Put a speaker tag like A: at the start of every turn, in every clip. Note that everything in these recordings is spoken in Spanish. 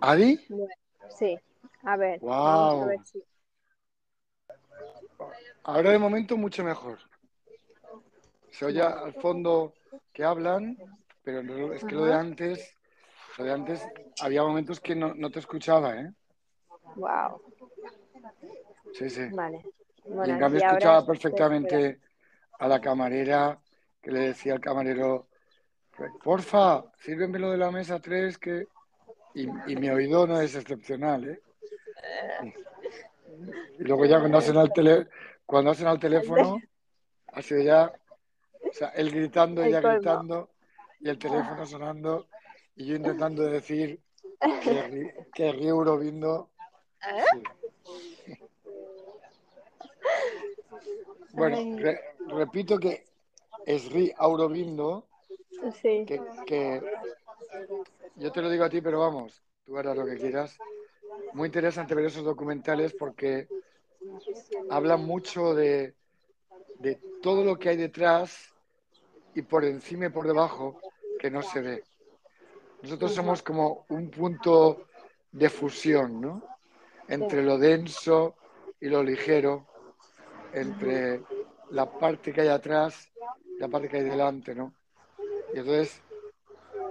A: ¿Adi?
B: Bueno, sí. A ver,
A: Wow.
B: vamos a ver si.
A: Ahora de momento mucho mejor. Se oye al fondo que hablan, pero es que lo de antes, lo de antes había momentos que no, no te escuchaba, ¿eh?
B: Wow.
A: Sí, sí.
B: Vale.
A: Y en
B: Bueno,
A: cambio
B: y
A: escuchaba perfectamente a la camarera que le decía al camarero, porfa, sírveme lo de la mesa 3 que... Y, y mi oído no es excepcional, ¿eh? Y luego ya cuando hacen al, tele, cuando hacen al teléfono, ha sido ya, o sea, él gritando,
B: El
A: ella gritando, y el teléfono sonando, y yo intentando decir que, que río Eurobindo. Sí. Bueno, re- repito que es Ri Aurobindo,
B: Sí.
A: que, que yo te lo digo a ti, pero vamos, tú harás lo que quieras. Muy interesante ver esos documentales porque hablan mucho de, de todo lo que hay detrás y por encima y por debajo que no se ve. Nosotros somos como un punto de fusión, ¿no? Entre lo denso y lo ligero, entre la parte que hay atrás y la parte que hay delante, ¿no? Y entonces,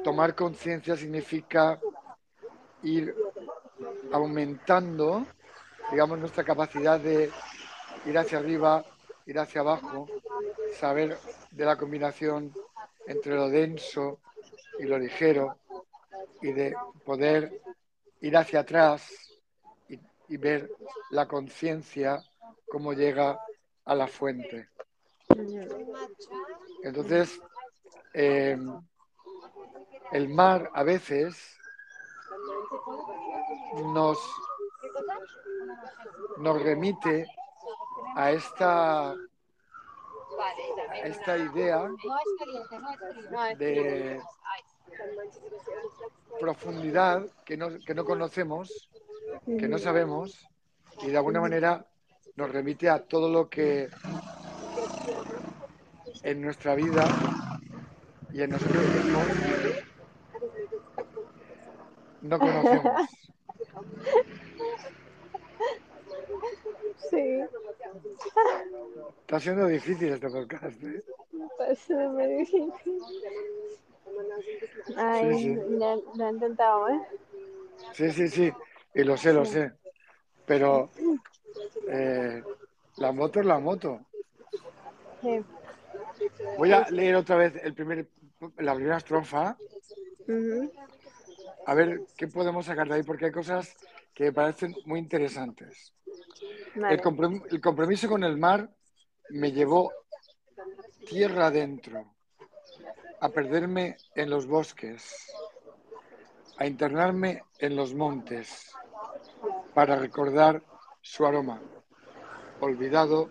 A: tomar conciencia significa ir aumentando, digamos, nuestra capacidad de ir hacia arriba, ir hacia abajo, saber de la combinación entre lo denso y lo ligero y de poder ir hacia atrás y, y ver la conciencia cómo llega a la fuente. Entonces, eh, el mar a veces nos, nos remite a esta, a esta idea de profundidad que no, que no conocemos, que no sabemos, y de alguna manera nos remite a todo lo que en nuestra vida y en nosotros mismos no conocemos.
B: Sí.
A: Está siendo difícil este podcast. ¿eh?
B: Eh, me difícil. Ay,
A: Sí, sí.
B: Lo, lo he intentado, ¿eh?
A: Sí, sí, sí, y lo sé, lo sé. Pero eh, la moto es la moto.
B: Sí.
A: Voy a leer otra vez el primer, la primera estrofa, a ver qué podemos sacar de ahí, porque hay cosas que me parecen muy interesantes. El,
B: Vale.
A: comprom- el compromiso con el mar me llevó tierra adentro, a perderme en los bosques, a internarme en los montes, para recordar su aroma, olvidado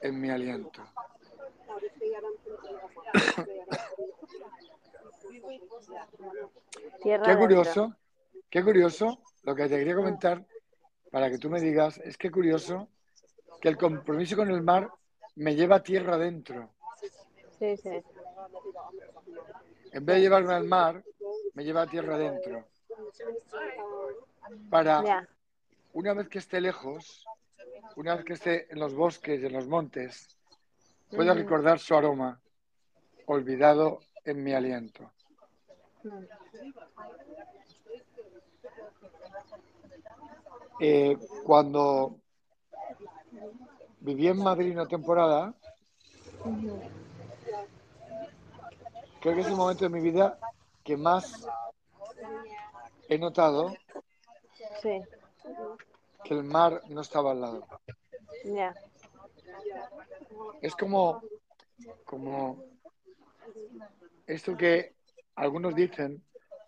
A: en mi aliento.
B: Tierra
A: Qué
B: adentro.
A: curioso, qué curioso, lo que te quería comentar para que tú me digas, es que curioso que el compromiso con el mar me lleva tierra adentro.
B: Sí, sí.
A: En vez de llevarme al mar, me lleva a tierra adentro. Para una vez que esté lejos, una vez que esté en los bosques y en los montes, pueda
B: Ujú.
A: recordar su aroma, olvidado en mi aliento. Eh, cuando viví en Madrid una temporada, creo que es el momento de mi vida que más he notado
B: Sí.
A: que el mar no estaba al lado.
B: Ya.
A: Es como, como esto que algunos dicen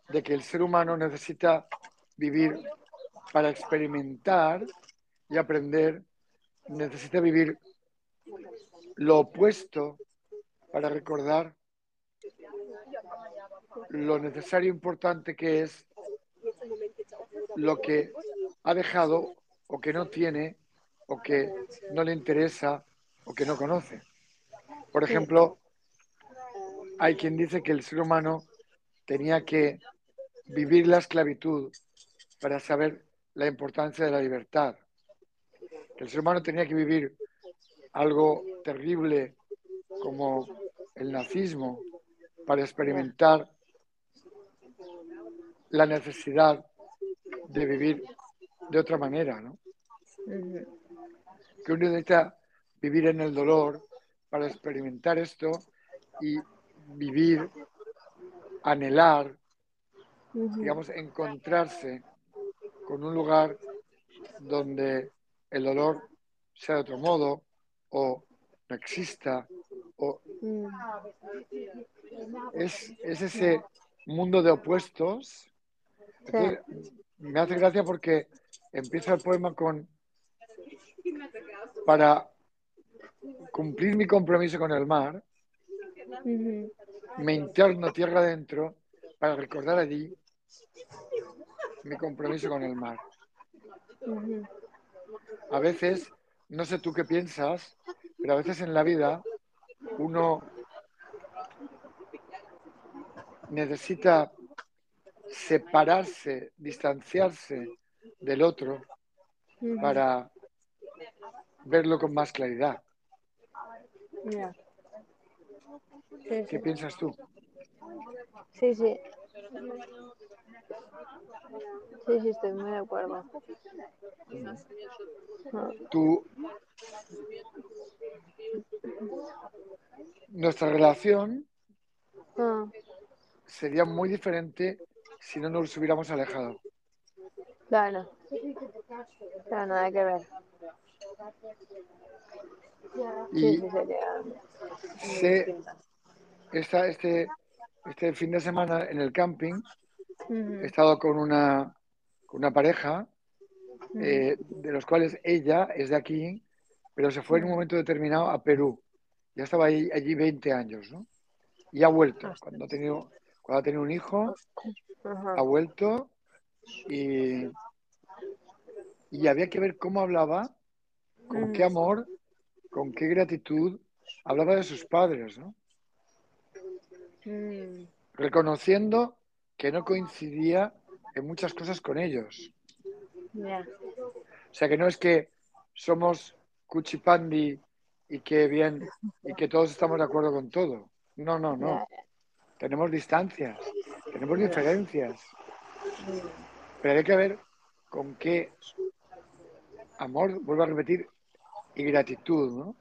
A: de que el ser humano necesita vivir para experimentar y aprender, necesita vivir lo opuesto para recordar lo necesario e importante que es lo que ha dejado o que no tiene o que no le interesa o que no conoce. Por ejemplo, hay quien dice que el ser humano tenía que vivir la esclavitud para saber la importancia de la libertad. El ser humano tenía que vivir algo terrible como el nazismo para experimentar la necesidad de vivir de otra manera, ¿no? Que uno necesita vivir en el dolor para experimentar esto y vivir, anhelar, digamos, encontrarse con un lugar donde el dolor sea de otro modo o no exista o
B: Mm.
A: es, es ese mundo de opuestos. Entonces, me hace gracia porque empieza el poema con para cumplir mi compromiso con el mar. Me interno tierra adentro para recordar allí mi compromiso con el mar. A veces, no sé tú qué piensas, pero a veces en la vida uno necesita separarse, distanciarse del otro para verlo con más claridad.
B: Sí,
A: ¿Qué
B: sí.
A: piensas tú?
B: Sí, sí. Sí, sí, estoy muy de acuerdo.
A: Tú, nuestra relación
B: ah,
A: sería muy diferente si no nos hubiéramos alejado.
B: claro. Claro, nada que ver. Sí,
A: Y
B: sí, sería muy
A: sé. Esta, este, este fin de semana en el camping he estado con una, con una pareja eh, de los cuales ella es de aquí, pero se fue en un momento determinado a Perú. Ya estaba ahí, allí 20 años, ¿no? Y ha vuelto.
B: Ostras.
A: Cuando ha tenido, cuando ha tenido un hijo, ha vuelto y, y había que ver cómo hablaba, con qué amor, con qué gratitud hablaba de sus padres, ¿no?
B: Mm,
A: Reconociendo que no coincidía en muchas cosas con ellos. O sea que no es que somos cuchipandi y que bien y que todos estamos de acuerdo con todo. No, no, no. Tenemos distancias, tenemos diferencias, pero hay que ver con qué amor, vuelvo a repetir, y gratitud, ¿no?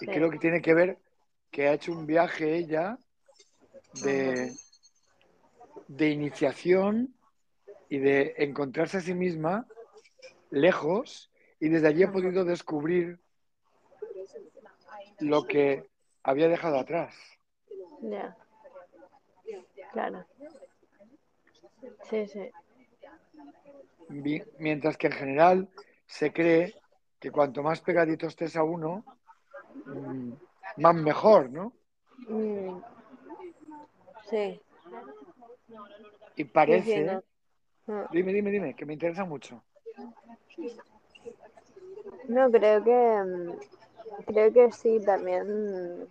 A: Y creo que tiene que ver que ha hecho un viaje ella de, de iniciación y de encontrarse a sí misma lejos y desde allí ha podido descubrir lo que había dejado atrás.
B: Ya. Claro. Sí, sí.
A: Mi- Mientras que en general se cree que cuanto más pegadito estés a uno, mm, más mejor, ¿no?
B: Mm, Sí,
A: Y
B: sí, sí,
A: parece,
B: no.
A: Dime, dime, dime, que me interesa mucho.
B: No, creo que mm, creo que sí también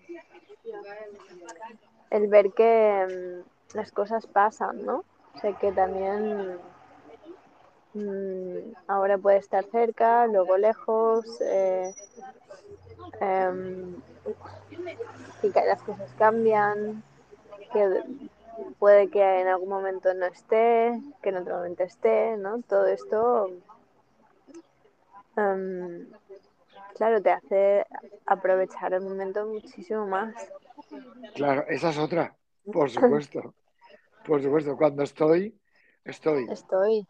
B: el ver que mm, las cosas pasan, ¿no? O sea que también mm, ahora puede estar cerca, luego lejos, eh, y que las cosas cambian, que puede que en algún momento no esté, que en otro momento esté, ¿no? Todo esto, em, claro, te hace aprovechar el momento muchísimo más.
A: Claro, esa es otra, por supuesto. Por supuesto, cuando estoy, estoy,
B: Estoy,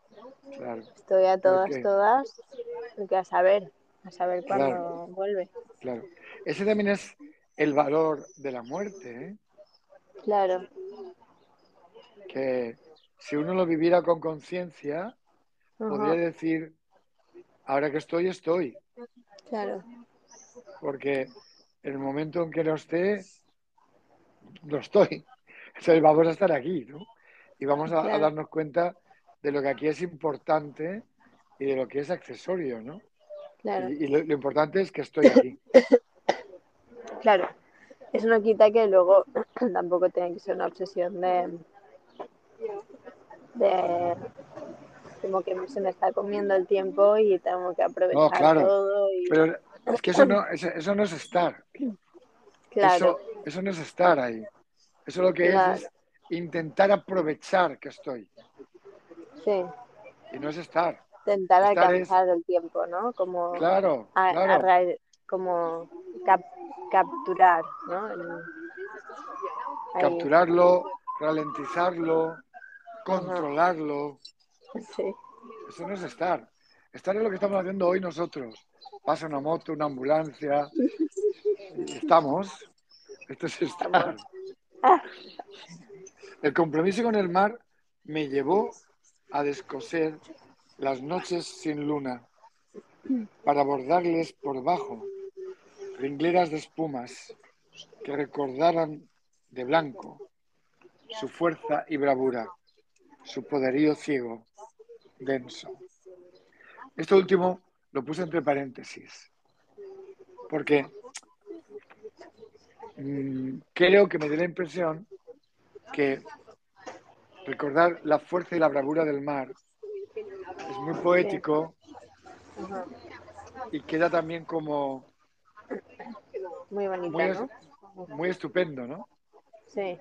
A: claro,
B: estoy a todas,
A: porque,
B: todas, y que a saber, a saber
A: claro,
B: cuándo vuelve.
A: claro. Ese también es el valor de la muerte, ¿eh?
B: Claro,
A: que si uno lo viviera con conciencia, podría decir, ahora que estoy, estoy,
B: claro,
A: porque en el momento en que no esté, no estoy. Entonces vamos a estar aquí, ¿no? Y vamos a, darnos cuenta de lo que aquí es importante y de lo que es accesorio, ¿no?
B: claro,
A: Y, y lo, lo importante es que estoy aquí.
B: claro eso no quita que luego tampoco tenga que ser una obsesión de, de como que se me está comiendo el tiempo y tengo que aprovechar no, claro. todo. Y...
A: Pero es que eso no, eso, eso no es estar. Claro. Eso, no es estar ahí. Eso lo que es es intentar aprovechar que estoy.
B: Sí.
A: Y no es estar.
B: Intentar alcanzar es... el tiempo, ¿no? Como,
A: claro, claro.
B: Como cap, capturar, ¿no?
A: Capturarlo, ralentizarlo, controlarlo.
B: Sí.
A: Eso no es estar. Estar es lo que estamos haciendo hoy nosotros. Pasa una moto, una ambulancia. estamos. Esto es estar. El compromiso con el mar me llevó a descoser las noches sin luna para abordarles por bajo ringleras de espumas que recordaran de blanco su fuerza y bravura, su poderío ciego, denso. Esto último lo puse entre paréntesis, porque mm, creo que me dio la impresión que recordar la fuerza y la bravura del mar es muy poético y queda también como
B: muy bonito,
A: muy, muy estupendo, ¿no?
B: Sí.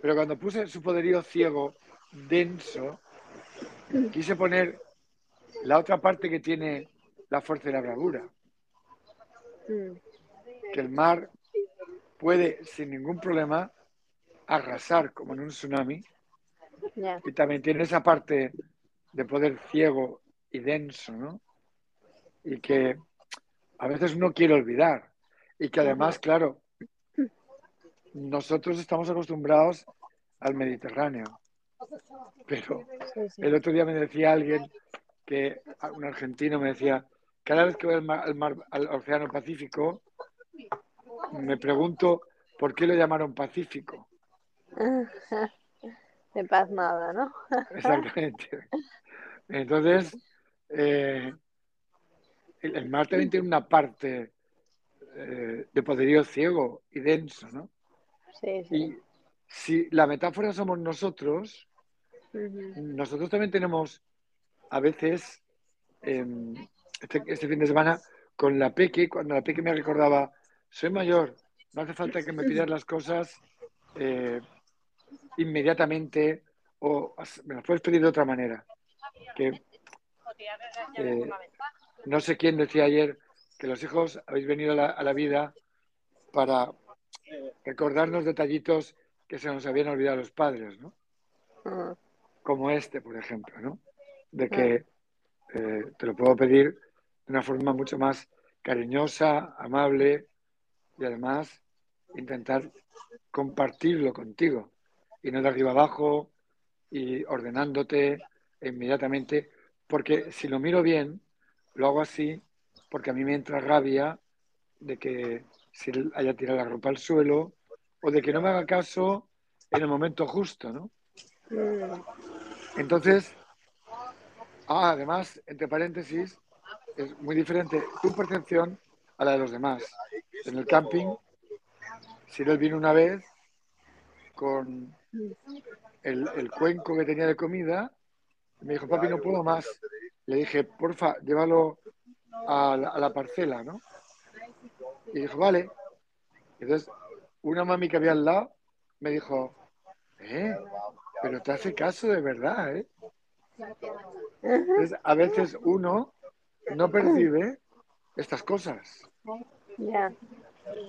A: Pero cuando puse su poderío ciego denso, quise poner la otra parte que tiene la fuerza y la bravura. Mm. Que el mar puede sin ningún problema arrasar como en un tsunami. Y también tiene esa parte de poder ciego y denso, ¿no? Y que a veces uno quiere olvidar. Y que además, claro, nosotros estamos acostumbrados al Mediterráneo. Pero el otro día me decía alguien que un argentino me decía, cada vez que voy al, mar, al Océano Pacífico, me pregunto por qué lo llamaron Pacífico.
B: De paz nada, ¿no?
A: Exactamente. Entonces, eh, el, mar también tiene una parte eh, de poderío ciego y denso, ¿no?
B: Sí, sí.
A: Y si la metáfora somos nosotros, nosotros también tenemos a veces, em, este, este, fin de semana, con la Peque, cuando la Peque me recordaba, soy mayor, no hace falta que me pidas las cosas eh, inmediatamente o me las puedes pedir de otra manera. Que, eh, no sé quién decía ayer que los hijos habéis venido a la, vida para recordarnos detallitos que se nos habían olvidado los padres, ¿no? Como este, por ejemplo, ¿no? De que eh, te lo puedo pedir de una forma mucho más cariñosa, amable y además intentar compartirlo contigo y no de arriba abajo y ordenándote inmediatamente, porque si lo miro bien, lo hago así porque a mí me entra rabia de que si haya tirado la ropa al suelo o de que no me haga caso en el momento justo, ¿no? Mm. Entonces, ah, además, entre paréntesis, es muy diferente tu percepción a la de los demás. En el camping, si él vino una vez con el, cuenco que tenía de comida, me dijo, papi, no puedo más. Le dije, porfa, llévalo a la, parcela, ¿no? Y dijo, vale. Entonces, una mami que había al lado me dijo, eh, pero te hace caso de verdad, ¿eh? Entonces, a veces uno no percibe estas cosas.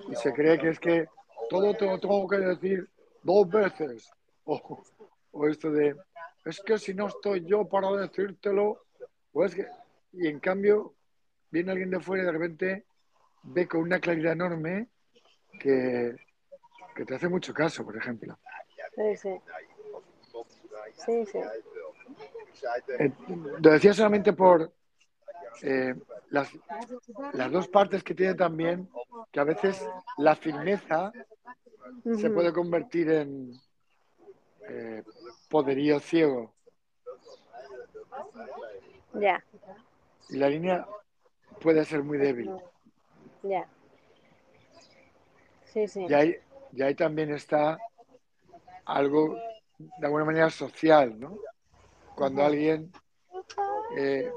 A: Y se cree que es que todo te lo tengo que decir dos veces. O, o esto de, es que si no estoy yo para decírtelo, o es que, y en cambio, viene alguien de fuera y de repente ve con una claridad enorme que, que te hace mucho caso, por ejemplo.
B: Sí, sí. Sí, sí.
A: Eh, lo decía solamente por eh, las, las dos partes que tiene también, que a veces la firmeza se puede convertir en eh, poderío ciego.
B: Ya.
A: Y la línea puede ser muy débil.
B: Ya. Sí, sí.
A: Y ahí, y ahí también está algo de alguna manera social, ¿no? Cuando alguien eh,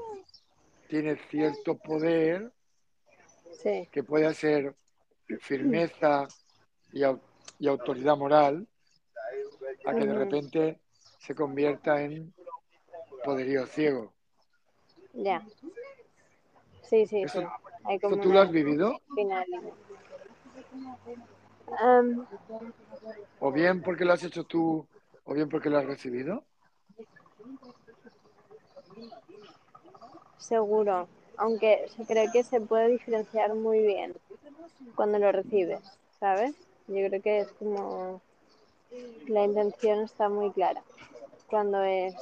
A: tiene cierto poder
B: Sí.
A: que puede ser firmeza y, y autoridad moral a que de repente se convierta en poderío ciego.
B: Ya. Sí, sí,
A: ¿Eso,
B: sí. Hay
A: ¿Esto
B: como
A: tú lo has vivido? ¿O bien porque lo has hecho tú o bien porque lo has recibido?
B: seguro. Aunque se cree que se puede diferenciar muy bien cuando lo recibes, ¿sabes? Yo creo que es como la intención está muy clara cuando es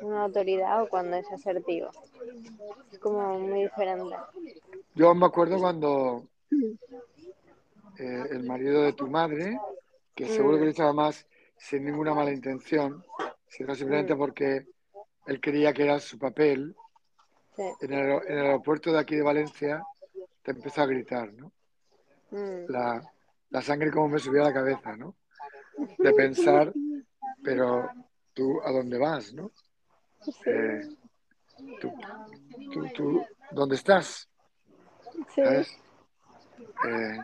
B: una autoridad o cuando es asertivo. Es como muy diferente.
A: Yo me acuerdo cuando eh, el marido de tu madre, que seguro que lo
B: Mm,
A: hizo además sin ninguna mala intención, sino simplemente
B: mm,
A: porque él creía que era su papel,
B: sí.
A: en el, aer- en el aeropuerto de aquí de Valencia, te empezó a gritar, ¿no?
B: Mm.
A: La, la sangre como me subía a la cabeza, ¿no? De pensar, pero tú, ¿a dónde vas, no? Eh, tú, tú, tú, ¿dónde estás?
B: sí,
A: ¿Sabes? Eh,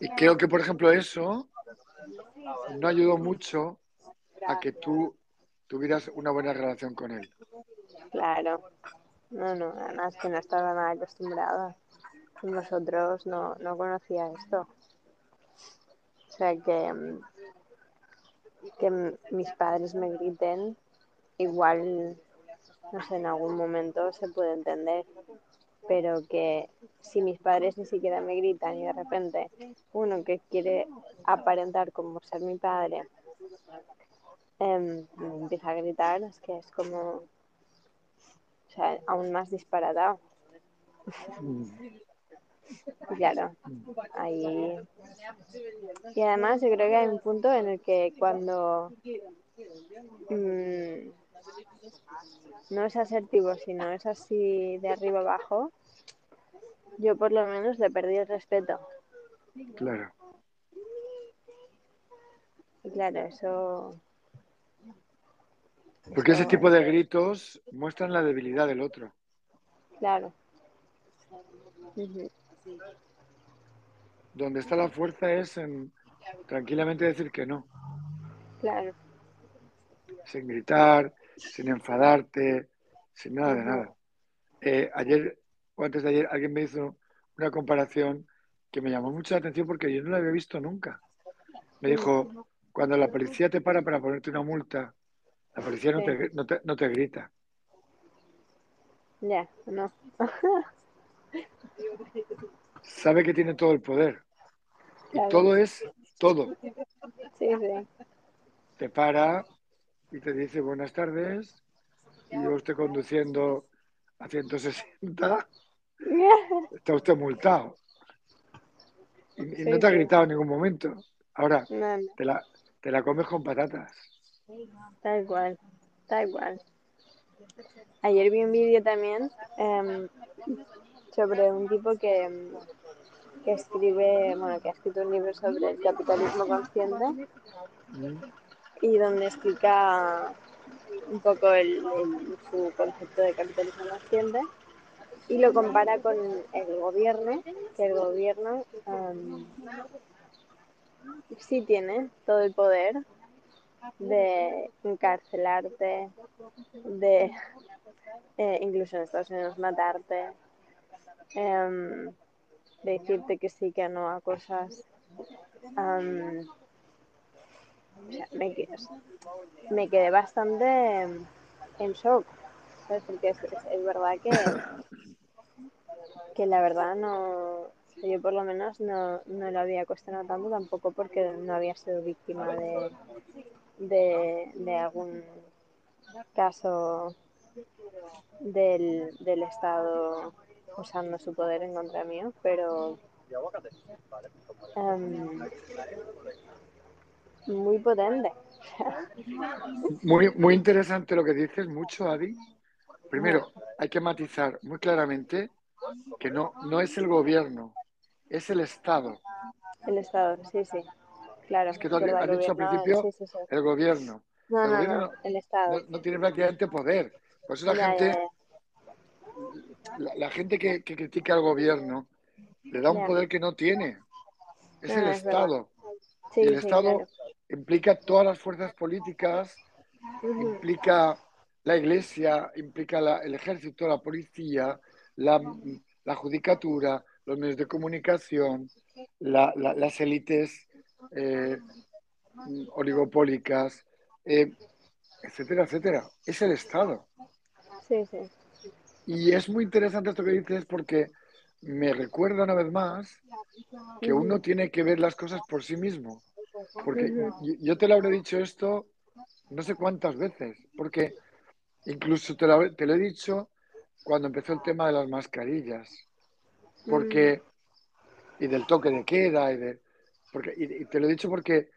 A: y creo que, por ejemplo, eso no ayudó mucho a que tú tuvieras una buena relación con él.
B: claro. No, no, además que no estaba nada acostumbrada. Nosotros no, no conocía esto. O sea que, que mis padres me griten, igual, no sé, en algún momento se puede entender. Pero que si mis padres ni siquiera me gritan y de repente uno que quiere aparentar como ser mi padre em, me empieza a gritar, es que es como, o sea, aún más disparatado.
A: Mm,
B: claro, ahí. Y además, yo creo que hay un punto en el que cuando mm, no es asertivo, sino es así de arriba abajo, yo por lo menos le perdí el respeto.
A: claro.
B: Y claro, eso.
A: Porque ese tipo de gritos muestran la debilidad del otro.
B: Claro.
A: Donde está la fuerza es en tranquilamente decir que no,
B: Claro.
A: sin gritar, sin enfadarte, sin nada de nada. Eh, ayer o antes de ayer alguien me hizo una comparación que me llamó mucho la atención porque yo no la había visto nunca. Me dijo, cuando la policía te para para ponerte una multa, la policía no te, no te, no te grita.
B: Ya, no.
A: Sabe que tiene todo el poder. Y todo es todo.
B: Sí, sí.
A: Te para y te dice buenas tardes y yo estoy conduciendo a 160, está usted multado. Y, no te ha gritado en ningún momento. Ahora,
B: No, no,
A: te la, te la comes con patatas.
B: tal cual, tal cual. Ayer vi un vídeo también em, sobre un tipo que, em, que escribe, bueno, que ha escrito un libro sobre el capitalismo consciente
A: Mm,
B: y donde explica un poco el, su concepto de capitalismo consciente y lo compara con el gobierno, que el gobierno em, sí tiene todo el poder de encarcelarte, de eh, incluso en Estados Unidos matarte, em, de decirte que sí, que no a cosas. Am, me, que- me quedé bastante en shock. Porque es, verdad que, que la verdad no, yo por lo menos no, no lo había cuestionado tanto tampoco porque no había sido víctima de, de, algún caso del, del Estado usando su poder en contra mío, pero em, muy potente.
A: Muy, muy interesante lo que dices, mucho, Adi. Primero, hay que matizar muy claramente que no, no es el gobierno, es el Estado.
B: El Estado, sí, sí. Claro,
A: Es que tú has dicho al principio
B: sí, sí, sí.
A: el gobierno.
B: No,
A: El
B: no,
A: gobierno
B: no, el Estado.
A: no- tiene prácticamente poder. Por eso la
B: Ya,
A: gente,
B: ya, ya.
A: la, la gente que, que critica al gobierno le da un poder que no tiene. Es el. Estado. Y el Estado
B: claro.
A: Implica todas las fuerzas políticas, implica la iglesia, implica la- el ejército, la policía, la, la judicatura, los medios de comunicación, la- la- las élites eh, oligopólicas, eh, etcétera, etcétera. Es el Estado.
B: Sí, sí.
A: Y es muy interesante esto que dices porque me recuerda una vez más que uno tiene que ver las cosas por sí mismo. Porque yo- yo te lo habré dicho esto no sé cuántas veces, porque incluso te lo, te lo he dicho cuando empezó el tema de las mascarillas, porque y del toque de queda y de porque y, y te lo he dicho porque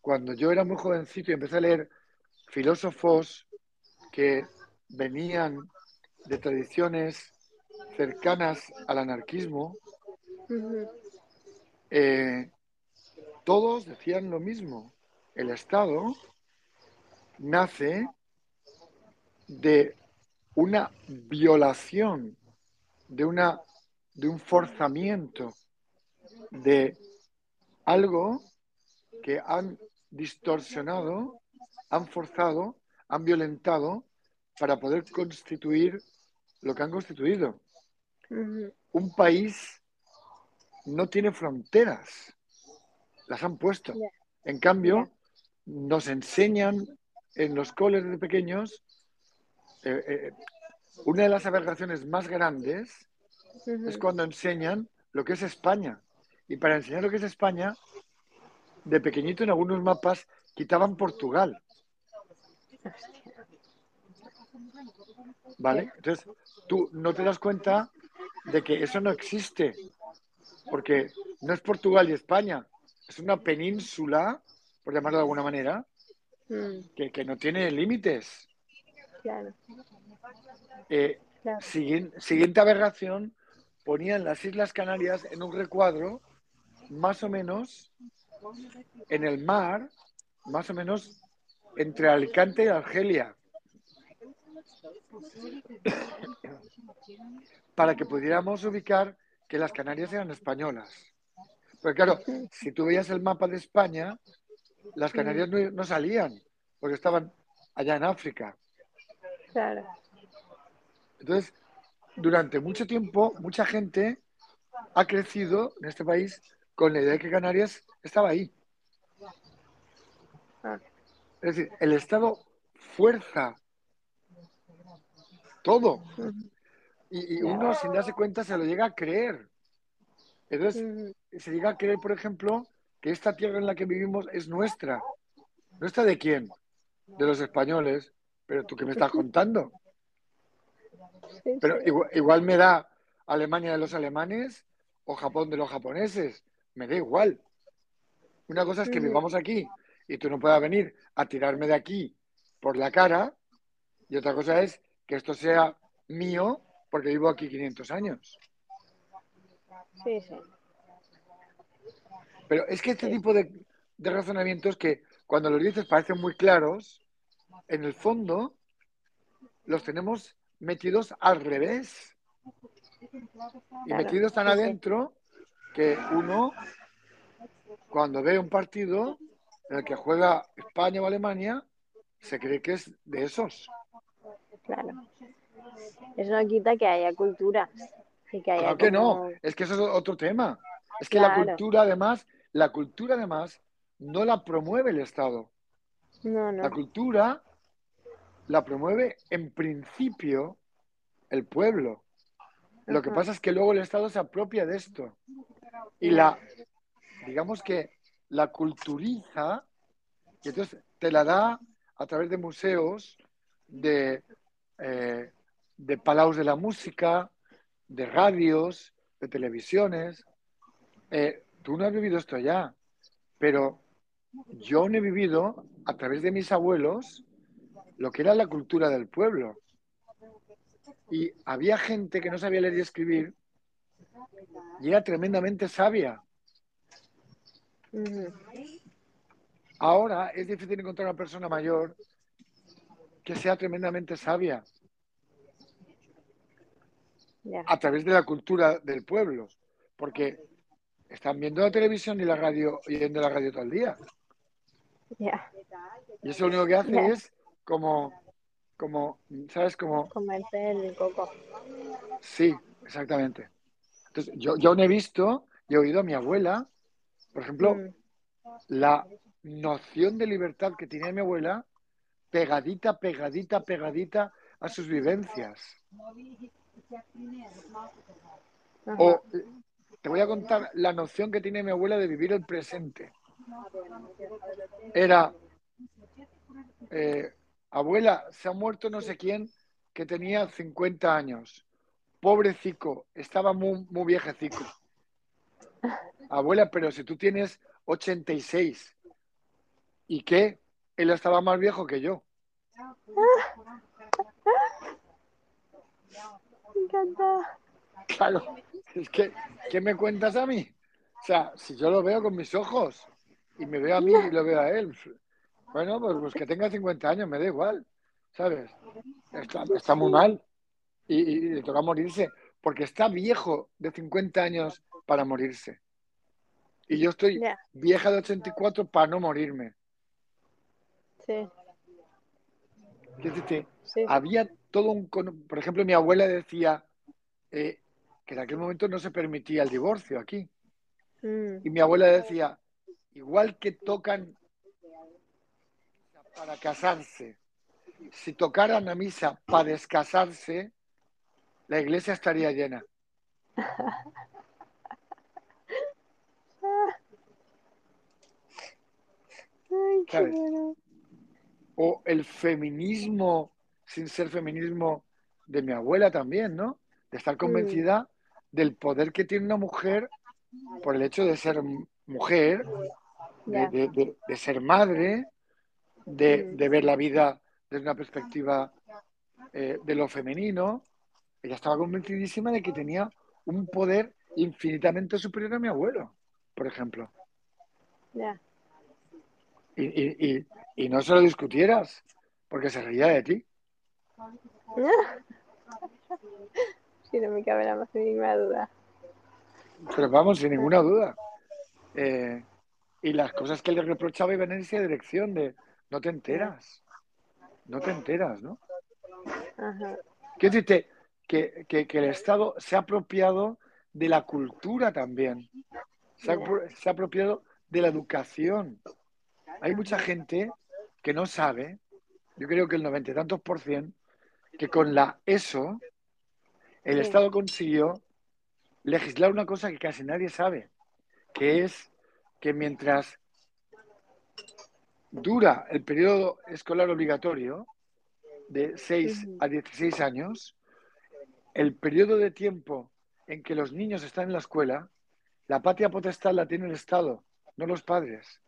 A: cuando yo era muy jovencito y empecé a leer filósofos que venían de tradiciones cercanas al anarquismo, eh, todos decían lo mismo. El Estado nace de una violación, de, una, de un forzamiento, de algo que han distorsionado, han forzado, han violentado para poder constituir lo que han constituido. Un país no tiene fronteras, las han puesto. En cambio, nos enseñan en los coles de pequeños eh, eh, una de las aberraciones más grandes es cuando enseñan lo que es España. Y para enseñar lo que es España, de pequeñito en algunos mapas quitaban Portugal. ¿vale? Entonces, tú no te das cuenta de que eso no existe, porque no es Portugal y España, es una península, por llamarlo de alguna manera,
B: Mm,
A: que, que no tiene límites.
B: claro,
A: Eh,
B: claro.
A: Siguiente, siguiente aberración, ponían las Islas Canarias en un recuadro, más o menos en el mar, más o menos entre Alicante y Argelia, para que pudiéramos ubicar que las Canarias eran españolas. Pero claro, si tú veías el mapa de España, las Canarias no, no salían, porque estaban allá en África.
B: Claro.
A: Entonces, durante mucho tiempo, mucha gente ha crecido en este país con la idea de que Canarias estaba ahí.
B: Ah.
A: Es decir, el Estado fuerza todo. Y uno, sin darse cuenta, se lo llega a creer. Entonces, se llega a creer, por ejemplo, que esta tierra en la que vivimos es nuestra. ¿Nuestra de quién? De los españoles. Pero tú qué me estás contando. Pero igual, igual me da Alemania de los alemanes o Japón de los japoneses. Me da igual. Una cosa es que vivamos aquí y tú no puedas venir a tirarme de aquí por la cara. Y otra cosa es que esto sea mío porque vivo aquí 500 años.
B: Sí, sí.
A: Pero es que este
B: Sí.
A: tipo de, de razonamientos que cuando los dices parecen muy claros, en el fondo los tenemos metidos al revés. Y
B: Claro,
A: metidos tan
B: sí,
A: adentro que uno, cuando ve un partido en el que juega España o Alemania, se cree que es de esos.
B: Claro. Eso no quita que haya cultura. Que
A: Claro que no,
B: como-
A: es que eso es otro tema. Es que la cultura, además, la cultura, además, no la promueve el Estado.
B: No, no.
A: La cultura la promueve en principio el pueblo. Lo que pasa es que luego el Estado se apropia de esto y la, digamos que la culturiza y entonces te la da a través de museos, de, eh, de palaos de la música, de radios, de televisiones. Eh, tú no has vivido esto ya, pero yo no he vivido a través de mis abuelos lo que era la cultura del pueblo. Y había gente que no sabía leer y escribir y era tremendamente sabia. Ahora es difícil encontrar una persona mayor que sea tremendamente sabia. A través de la cultura del pueblo, porque están viendo la televisión y la radio, oyendo la radio todo el día. Y eso lo único que hace es como, como, ¿sabes? Como,
B: Comerse el coco.
A: sí, exactamente. Entonces, yo, yo aún he visto y he oído a mi abuela, por ejemplo,
B: Mm,
A: la noción de libertad que tenía mi abuela pegadita, pegadita, pegadita a sus vivencias. O eh, te voy a contar la noción que tiene mi abuela de vivir el presente. Era, eh, abuela, se ha muerto no sé quién que tenía 50 años. Pobrecico, estaba muy, muy viejecico. Abuela, pero si tú tienes 86, ¿y qué? Él estaba más viejo que yo.
B: Me encanta.
A: Claro, es que, ¿qué me cuentas a mí? O sea, si yo lo veo con mis ojos y me veo a mí y lo veo a él, bueno, pues, pues que tenga 50 años, me da igual, ¿sabes? Está, está muy mal y, y le toca morirse, porque está viejo de 50 años para morirse. Y yo estoy vieja de 84 para no morirme.
B: Sí,
A: decirte,
B: sí.
A: había todo un... Por ejemplo, mi abuela decía eh, que en aquel momento no se permitía el divorcio aquí.
B: Mm,
A: Y mi abuela decía, igual que tocan para casarse, si tocaran a misa para descasarse, la iglesia estaría llena.
B: Ay, qué
A: ¿Sabes?
B: bueno.
A: O el feminismo, sin ser feminismo de mi abuela también, ¿no? De estar convencida del poder que tiene una mujer por el hecho de ser mujer, de,
B: Ya.
A: de- de- de ser madre, de,
B: Mm.
A: ver la vida desde una perspectiva eh, de lo femenino. Ella estaba convencidísima de que tenía un poder infinitamente superior a mi abuelo, por ejemplo.
B: Ya.
A: Y, y- y- y no se lo discutieras, porque se reía de ti.
B: Sí, no me cabe la más mínima duda.
A: Pero vamos, sin ninguna duda. Eh, y las cosas que le reprochaba iban en esa dirección de no te enteras, no te enteras, ¿no?
B: Ajá.
A: Quiero decirte que, que- que el Estado se ha apropiado de la cultura también, se ha, se ha apropiado de la educación. Hay mucha gente que no sabe, yo creo que el noventa y tantos por cien, que con la ESO el
B: Sí.
A: Estado consiguió legislar una cosa que casi nadie sabe, que es que mientras dura el periodo escolar obligatorio, de 6
B: Ujú.
A: a 16 años, el periodo de tiempo en que los niños están en la escuela, la patria potestad la tiene el Estado, no los padres.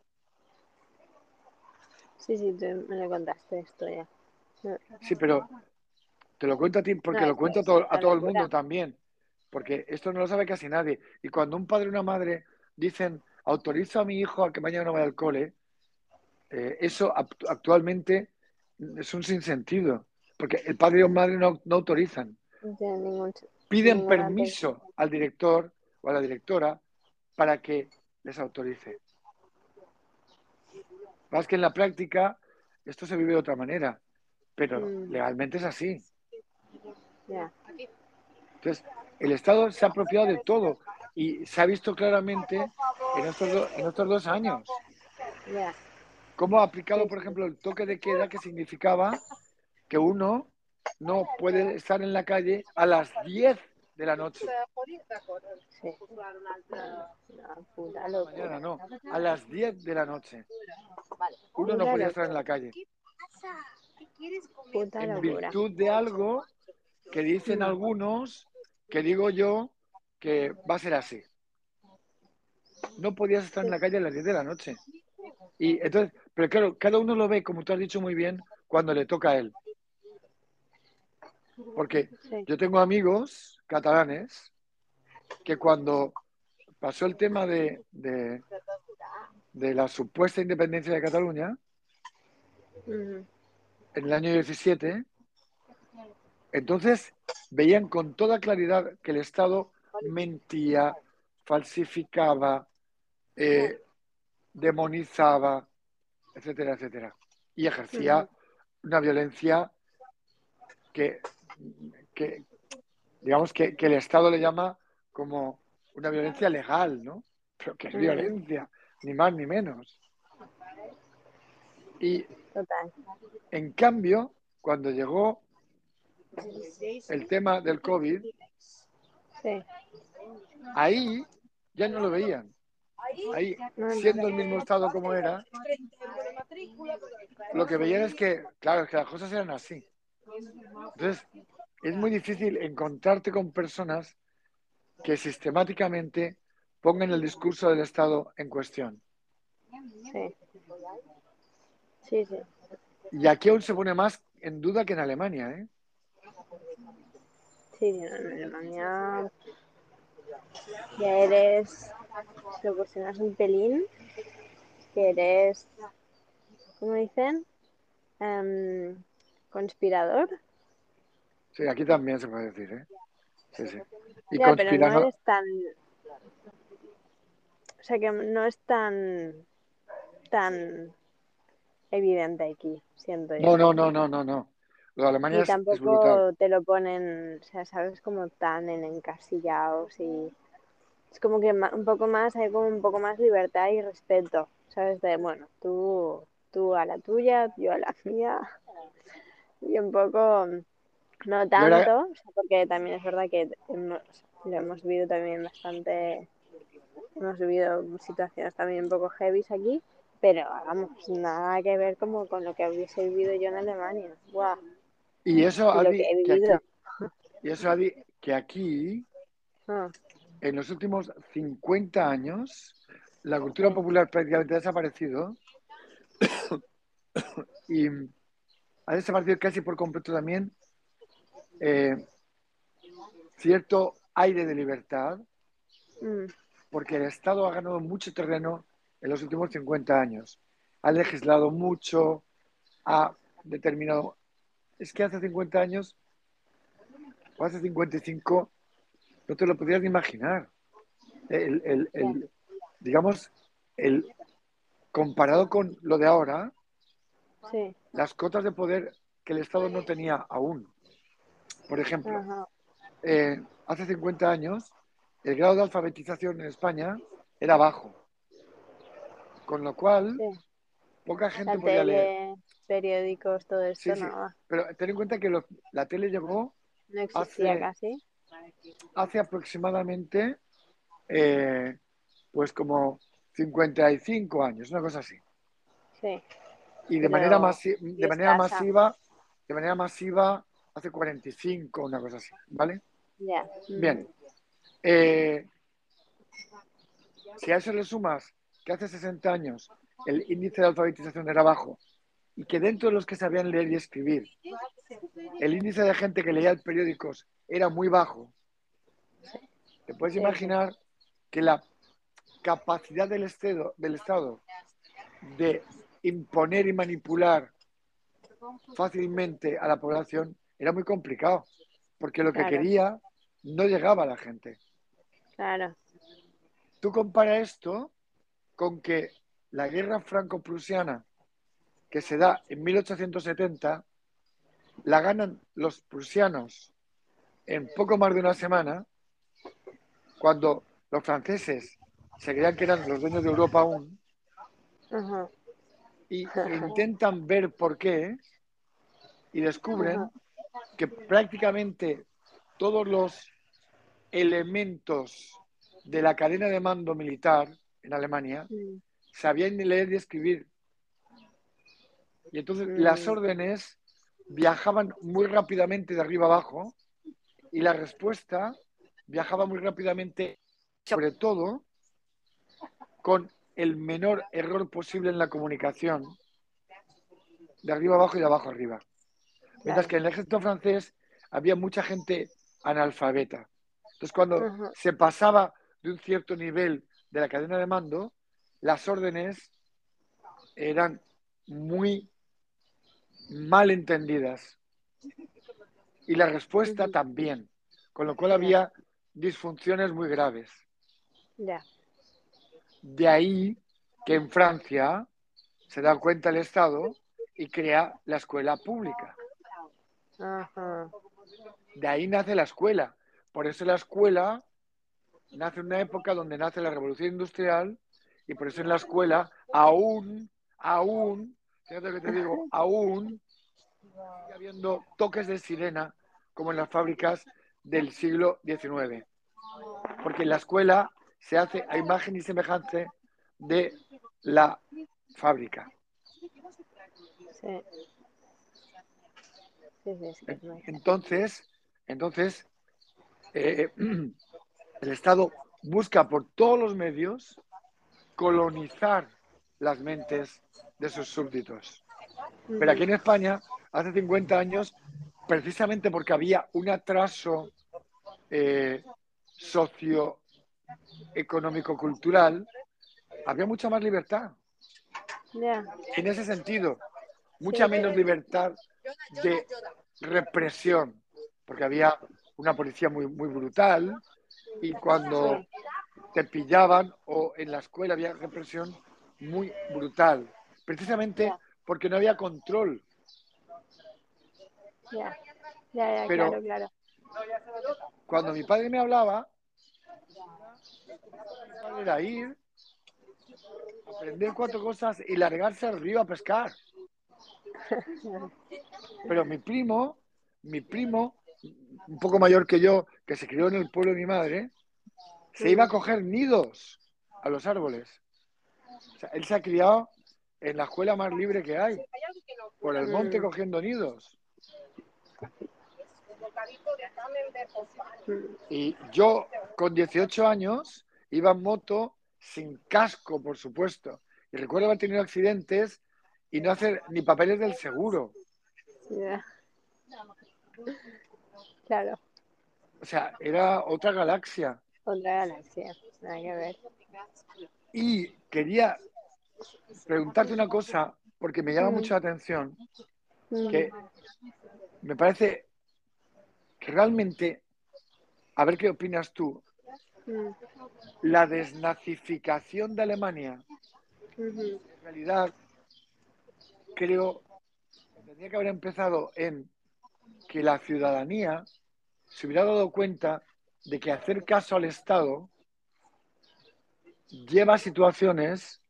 B: Sí, sí, tú me lo contaste esto ya.
A: Sí, pero te lo cuento a ti porque
B: No,
A: lo cuento a todo, a el mundo también, porque esto no lo sabe casi nadie. Y cuando un padre o una madre dicen, autorizo a mi hijo a que mañana no vaya al cole, eh, eso act- actualmente es un sinsentido, porque el padre o madre no, no autorizan. Piden permiso al director o a la directora para que les autorice. Más que en la práctica esto se vive de otra manera, pero
B: Mm.
A: legalmente es así. Entonces, el Estado se ha apropiado de todo y se ha visto claramente en estos, do- en estos dos años cómo ha aplicado, por ejemplo, el toque de queda que significaba que uno no puede estar en la calle a las 10 de la noche.
B: Sí.
A: Mañana no, a las 10 de la noche. Uno no podía estar en la calle. En virtud de algo que dicen algunos, que digo yo, que va a ser así. No podías estar en la calle a las 10 de la noche. Y entonces, pero claro, cada uno lo ve, como tú has dicho muy bien, cuando le toca a él. Porque
B: Sí.
A: yo tengo amigos catalanes que cuando pasó el tema de, de, de la supuesta independencia de Cataluña, en el año 17, Entonces veían con toda claridad que el Estado mentía, falsificaba, eh, demonizaba, etcétera, etcétera. Y ejercía una violencia que, que digamos, que, el Estado le llama como una violencia legal, ¿no? Pero que es violencia, ni más ni menos. Y en cambio, cuando llegó el tema del COVID, ahí ya no lo veían. Ahí, siendo el mismo estado como era, lo que veían es que, claro, es que las cosas eran así. Entonces, es muy difícil encontrarte con personas que sistemáticamente pongan el discurso del Estado en cuestión.
B: Sí. Sí, sí.
A: Y aquí aún se pone más en duda que en Alemania, ¿eh?
B: Sí, en Alemania ya eres, cuestionas un pelín, que eres, ¿cómo dicen? Um, conspirador.
A: Sí, aquí también se puede decir, ¿eh? Sí, sí.
B: Y ya, pero no eres tan... O sea, que no es tan... tan evidente aquí, siento
A: yo. No, no, no, no, no, Lo de Alemania y
B: tampoco te lo ponen, o sea, sabes, como tan en encasillados y es como que un poco más, hay como un poco más libertad y respeto, ¿sabes? De, bueno, tú, tú a la tuya, yo a la mía y un poco, no tanto, porque también es verdad que lo hemos vivido también bastante, hemos vivido situaciones también un poco heavy aquí, pero vamos, nada que ver como con lo que hubiese vivido yo en Alemania.
A: Y eso, Adi, que, aquí, y eso, Adi, que aquí, ah. en los últimos 50 años, la cultura popular prácticamente ha desaparecido y ha desaparecido casi por completo también eh, cierto aire de libertad, mm. porque el Estado ha ganado mucho terreno en los últimos 50 años. Ha legislado mucho, ha determinado... Es que hace 50 años o hace 55 no te lo podrías ni imaginar. El, digamos, el, comparado con lo de ahora, las cotas de poder que el Estado no tenía aún. Por ejemplo, eh, hace 50 años el grado de alfabetización en España era bajo. Con lo cual, poca gente podía leer.
B: Periódicos, todo esto, no.
A: Pero ten en cuenta que la tele llegó.
B: No existía hace, casi.
A: Hace aproximadamente, eh, pues como 55 años, una cosa así.
B: Sí.
A: Y de manera, de manera masiva, de manera masiva, hace 45, una cosa así, ¿vale?
B: Ya.
A: Bien. Eh, si a eso le sumas que hace 60 años el índice de alfabetización era bajo y que dentro de los que sabían leer y escribir, el índice de gente que leía periódicos era muy bajo, te puedes imaginar que la capacidad del Estado, del estado de imponer y manipular fácilmente a la población era muy complicado, porque lo que quería no llegaba a la gente.
B: Claro.
A: Tú compara esto con que la guerra franco-prusiana que se da en 1870 la ganan los prusianos en poco más de una semana, cuando los franceses se creían que eran los dueños de Europa aún, y intentan ver por qué, y descubren que prácticamente todos los elementos de la cadena de mando militar en Alemania sabían leer y escribir. Y entonces las órdenes viajaban muy rápidamente de arriba abajo y la respuesta viajaba muy rápidamente, sobre todo con el menor error posible en la comunicación, de arriba abajo y de abajo arriba. Mientras que en el ejército francés había mucha gente analfabeta. Entonces, cuando se pasaba de un cierto nivel de la cadena de mando, las órdenes eran muy mal entendidas. y la respuesta también, con lo cual había disfunciones muy graves.
B: Ya.
A: De ahí que en Francia se da cuenta el Estado y crea la escuela pública. De ahí nace la escuela. Por eso la escuela nace en una época donde nace la revolución industrial y por eso en la escuela aún, aún, fíjate lo que te digo, aún sigue habiendo toques de sirena como en las fábricas del siglo XIX. Porque en la escuela se hace a imagen y semejanza de la fábrica.
B: Sí. Sí, sí,
A: Entonces, entonces eh, el Estado busca por todos los medios colonizar las mentes de sus súbditos. Pero aquí en España, hace 50 años, precisamente porque había un atraso eh, socioeconómico-cultural, había mucha más libertad. En ese sentido, mucha menos libertad de represión, porque había una policía muy, muy brutal y cuando. Te pillaban o en la escuela había represión muy brutal, precisamente porque no había control.
B: Ya. Ya, ya,
A: Pero-
B: claro, claro.
A: Cuando mi padre me hablaba, era ir, aprender cuatro cosas y largarse al río a pescar. Pero mi primo, mi primo, un poco mayor que yo, que se crió en el pueblo de mi madre, se iba a coger nidos a los árboles. O sea, él se ha criado en la escuela más libre que hay, por el monte cogiendo nidos. Y yo, con 18 años, iba en moto sin casco, por supuesto. Y recuerdo haber tenido accidentes y no hacer ni papeles del seguro.
B: Claro.
A: O sea, era otra galaxia.
B: Otra galaxia. Nada que ver.
A: Y quería preguntarte una cosa, porque me llama
B: Mm.
A: mucho la atención,
B: Mm.
A: que me parece que realmente, a ver qué opinas tú,
B: Mm.
A: la desnazificación de Alemania, en realidad, creo que tendría que haber empezado en que la ciudadanía se hubiera dado cuenta de que hacer caso al Estado lleva a situaciones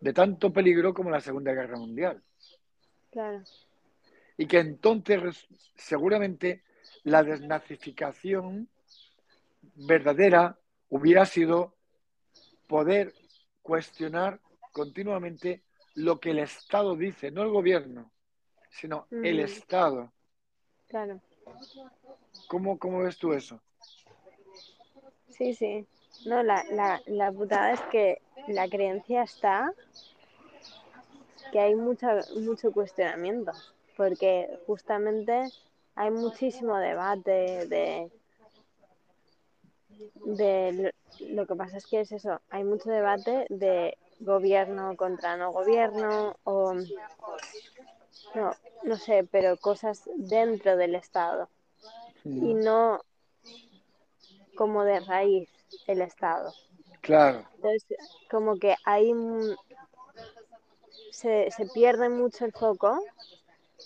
A: de tanto peligro como la Segunda Guerra Mundial.
B: Claro.
A: Y que entonces seguramente la desnazificación verdadera hubiera sido poder cuestionar continuamente lo que el Estado dice, no el gobierno, sino el. Estado.
B: Claro.
A: ¿Cómo, cómo ves tú eso?
B: Sí, sí. No, la, la, la putada es que la creencia está que hay mucha, mucho cuestionamiento, porque justamente hay muchísimo debate de, de lo, lo que pasa es que es eso, hay mucho debate de gobierno contra no gobierno o no, no sé, pero cosas dentro del Estado y no como de raíz el Estado.
A: Claro,
B: Entonces, como que ahí se, se pierde mucho el foco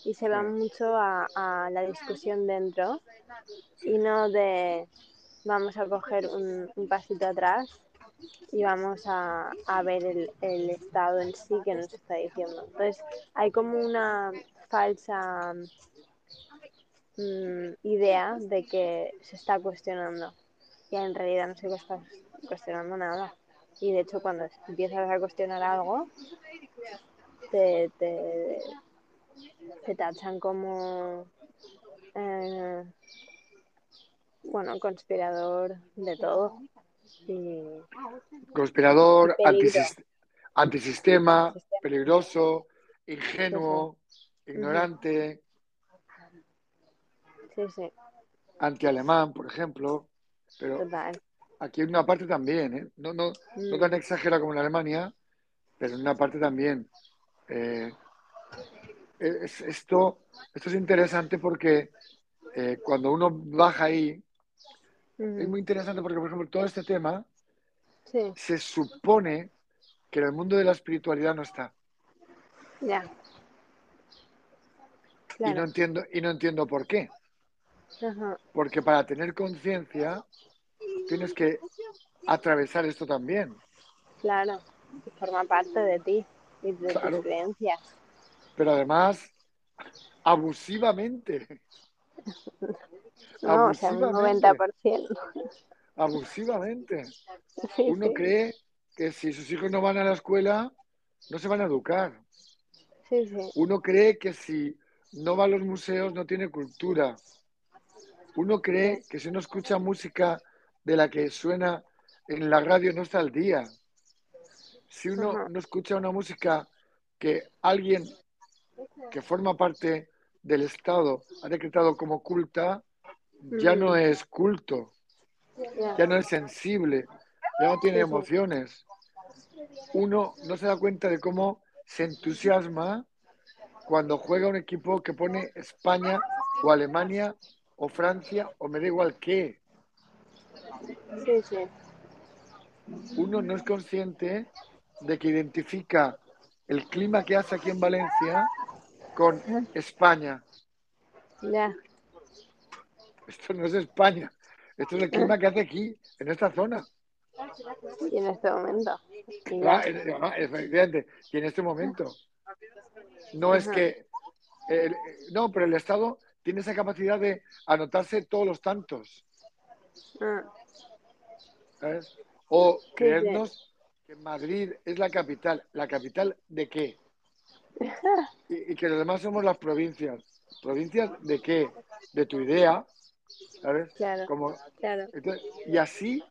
B: y se va mucho a, a la discusión dentro y no de vamos a coger un, un pasito atrás y vamos a, a ver el, el estado en sí que nos está diciendo. Entonces, hay como una falsa mm, idea de que se está cuestionando y en realidad no se está cuestionando nada. Y de hecho, cuando empiezas a cuestionar algo, te, te, te tachan como, eh, bueno, conspirador de todo. Y
A: conspirador,
B: Y peligro.
A: antisis- antisistema,
B: Antisistema.
A: peligroso, ingenuo, ignorante,
B: sí, sí,
A: antialemán, por ejemplo. Pero
B: total.
A: aquí hay una parte también, ¿eh? No, no, no
B: Mm,
A: tan exagera como en Alemania, pero en una parte también. Eh, es- esto, esto es interesante porque eh, cuando uno baja ahí, es muy interesante porque, por ejemplo, todo este tema
B: Sí,
A: se supone que en el mundo de la espiritualidad no está.
B: ya.
A: Y no entiendo, y no entiendo por qué.
B: Ajá.
A: Porque para tener conciencia tienes que atravesar esto también.
B: Claro. Forma parte de ti y de
A: Claro.
B: tus creencias.
A: Pero además, abusivamente.
B: No, o sea, un
A: Abusivamente.
B: 90%.
A: Abusivamente.
B: Sí,
A: Uno
B: sí.
A: cree que si sus hijos no van a la escuela, no se van a educar.
B: Sí, sí.
A: Uno cree que si no va a los museos, no tiene cultura. Uno cree que si no escucha música de la que suena en la radio, no está al día. Si uno no escucha una música que alguien que forma parte del Estado ha decretado como culta, ya no es culto,
B: Ya.
A: no es sensible, ya no tiene emociones. Uno no se da cuenta de cómo se entusiasma cuando juega un equipo que pone España o Alemania o Francia o me da igual qué.
B: Sí, sí.
A: Uno no es consciente de que identifica el clima que hace aquí en Valencia con España.
B: Ya.
A: Esto no es España. Esto es el clima que hace aquí, en esta zona.
B: Y en este momento. Y
A: Ah,
B: ya.
A: efectivamente. Y en este momento. No es que. el- no, pero el Estado tiene esa capacidad de anotarse todos los tantos.
B: Ah,
A: ¿sabes? O creernos que Madrid es la capital. ¿La capital de qué? Y, y que los demás somos las provincias. ¿Provincias de qué? De tu idea. ¿Sabes?
B: Claro.
A: Como,
B: claro.
A: entonces, y así,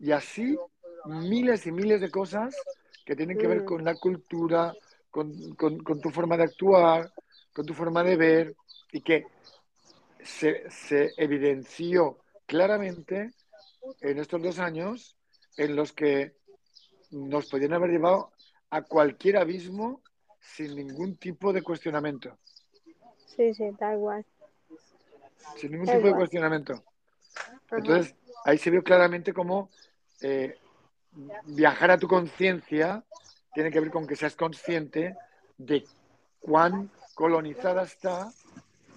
A: y así, miles y miles de cosas que tienen que ver
B: Mm.
A: con la cultura, con, con- con tu forma de actuar, con tu forma de ver, y que se, se evidenció claramente en estos dos años en los que nos podían haber llevado a cualquier abismo sin ningún tipo de cuestionamiento.
B: Sí, sí, tal cual.
A: Sin ningún tipo de cuestionamiento.
B: Ajá.
A: Entonces, ahí se vio claramente cómo eh, viajar a tu conciencia tiene que ver con que seas consciente de cuán colonizada está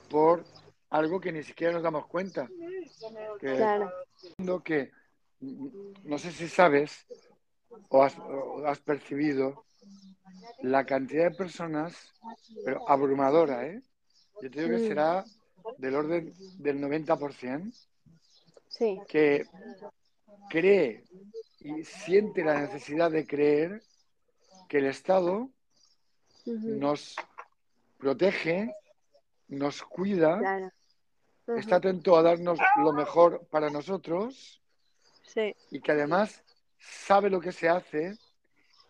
A: por algo que ni siquiera nos damos cuenta. Que,
B: Claro.
A: que mm, no sé si sabes o has, o has percibido la cantidad de personas, pero abrumadora, ¿eh? Yo te digo que será del orden del 90%,
B: Sí.
A: que cree y siente la necesidad de creer que el Estado nos protege, nos cuida,
B: Claro.
A: Está atento a darnos lo mejor para nosotros
B: Sí.
A: y que además sabe lo que se hace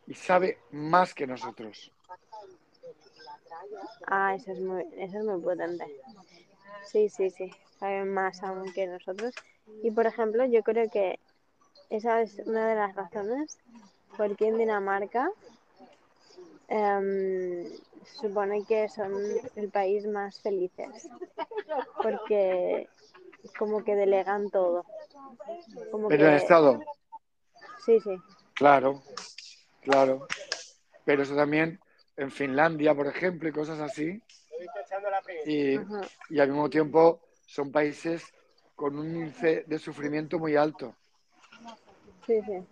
A: y sabe más que nosotros.
B: Ah, eso es muy, eso es muy potente. Sí, sí, sí. Saben más aún que nosotros. Y por ejemplo, yo creo que esa es una de las razones por qué en Dinamarca em, se supone que son el país más felices. Porque como que delegan todo. Como
A: Pero el
B: que,
A: Estado,
B: sí, sí.
A: claro, claro. Pero eso también en Finlandia, por ejemplo, y cosas así. Y, y al mismo tiempo son países con un índice de sufrimiento muy alto,
B: Sí, sí.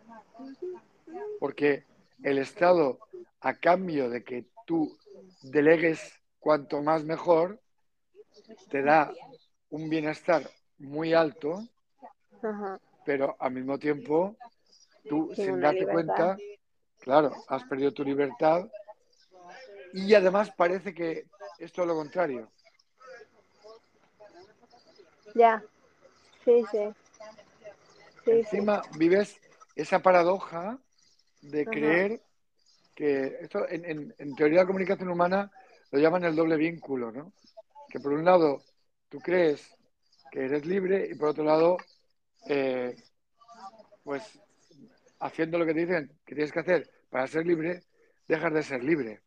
A: porque el Estado, a cambio de que tú delegues cuanto más mejor, te da un bienestar muy alto,
B: Ajá.
A: pero al mismo tiempo tú,
B: Sin
A: darte
B: libertad.
A: cuenta, claro, has perdido tu libertad y además parece que es todo lo contrario.
B: Ya. Sí, sí. Sí, sí.
A: Encima vives esa paradoja de
B: Ajá.
A: creer que esto en, en- en teoría de la comunicación humana lo llaman el doble vínculo, ¿no? Que por un lado tú crees que eres libre y por otro lado, eh, pues haciendo lo que te dicen que tienes que hacer para ser libre, dejas de ser libre.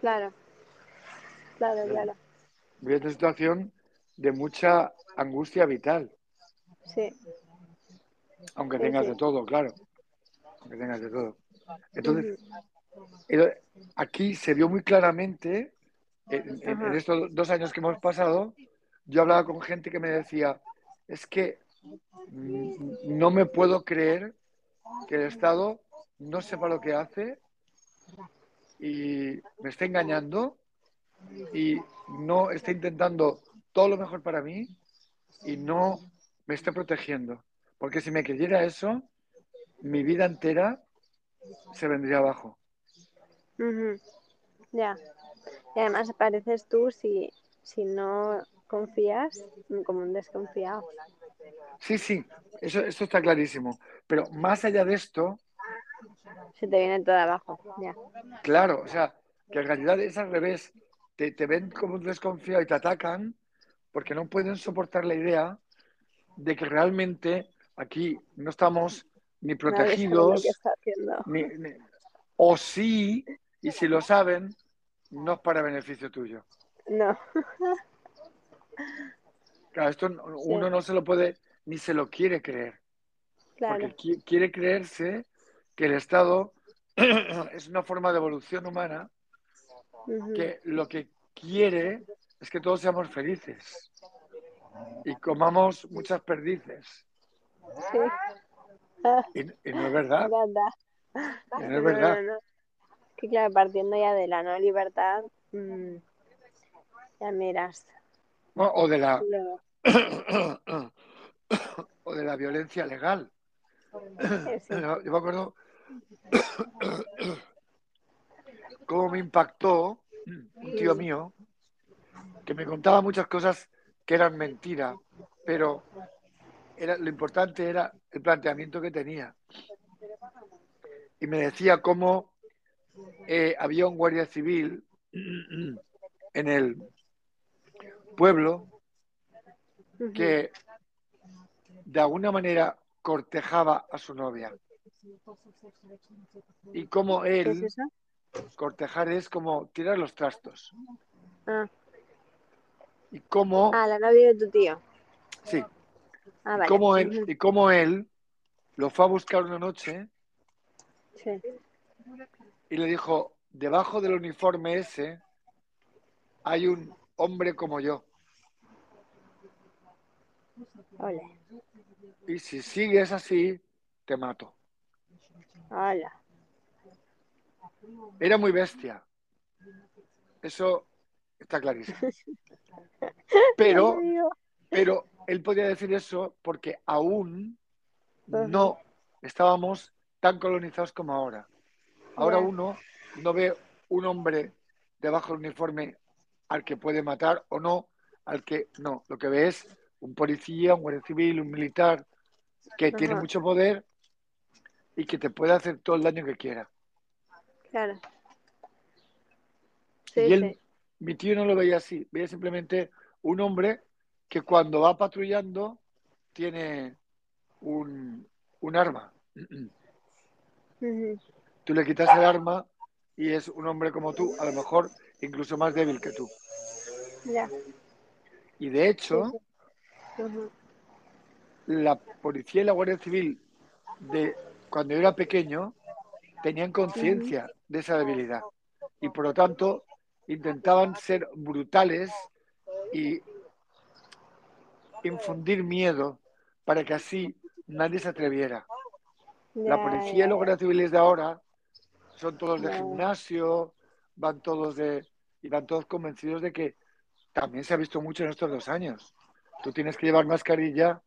B: Claro. Claro,
A: Sí.
B: claro.
A: Vives una situación de mucha angustia vital.
B: Sí.
A: Aunque
B: Sí,
A: tengas
B: sí.
A: de todo, claro. Aunque tengas de todo. Entonces, aquí se vio muy claramente, en, en-
B: Ajá.
A: en estos dos años que hemos pasado, yo hablaba con gente que me decía, es que mm, no me puedo creer que el Estado no sepa lo que hace y me está engañando y no está intentando todo lo mejor para mí y no me está protegiendo. Porque si me creyera eso, mi vida entera se vendría abajo.
B: Ya. Y además pareces tú si, si no confías como un desconfiado.
A: Sí, sí, eso, esto está clarísimo. Pero más allá de esto,
B: Se te viene todo abajo. Ya.
A: claro, o sea, que en realidad es al revés. Te, te ven como un desconfiado y te atacan porque no pueden soportar la idea de que realmente aquí no estamos ni protegidos, ni, ni- o sí, y si lo saben, no es para beneficio tuyo.
B: No.
A: Claro, esto no- uno no se lo puede ni se lo quiere creer,
B: Claro.
A: porque qui- quiere creerse que el Estado es una forma de evolución humana que lo que quiere es que todos seamos felices y comamos muchas perdices.
B: Sí.
A: Y, y no es verdad, y no es verdad.
B: no, no. Que claro, partiendo ya de la no libertad, mm, ya miras.
A: O de la o de la violencia legal.
B: Sí,
A: yo me acuerdo cómo me impactó un tío mío que me contaba muchas cosas que eran mentira, pero era, lo importante era el planteamiento que tenía. Y me decía cómo eh, había un guardia civil en el pueblo que de alguna manera cortejaba a su novia. Y como
B: ¿Qué es
A: él,
B: eso?
A: cortejar es como tirar los trastos.
B: Ah,
A: Y como,
B: ah, la novia de tu tío.
A: sí,
B: Ah,
A: y como él, y como él lo fue a buscar una noche
B: Sí.
A: y le dijo, debajo del uniforme ese hay un hombre como yo. Y si sigues así, te mato.
B: Hola.
A: Era muy bestia. Eso está clarísimo. Pero, pero él podía decir eso porque aún no estábamos tan colonizados como ahora. Ahora uno no ve un hombre debajo del uniforme al que puede matar o no, al que no. Lo que ve es un policía, un guardia civil, un militar que tiene mucho poder y que te puede hacer todo el daño que quiera.
B: Claro. Sí,
A: y él,
B: sí.
A: mi tío no lo veía así, veía simplemente un hombre que cuando va patrullando tiene un, un arma. Tú le quitas el arma y es un hombre como tú, a lo mejor incluso más débil que tú.
B: Ya.
A: Y de hecho, la policía y la Guardia Civil de cuando yo era pequeño tenían conciencia de esa debilidad y por lo tanto intentaban ser brutales y infundir miedo para que así nadie se atreviera. La policía y los guardias civiles de ahora son todos de gimnasio, van todos de y van todos convencidos de que también se ha visto mucho en estos dos años. Tú tienes que llevar mascarilla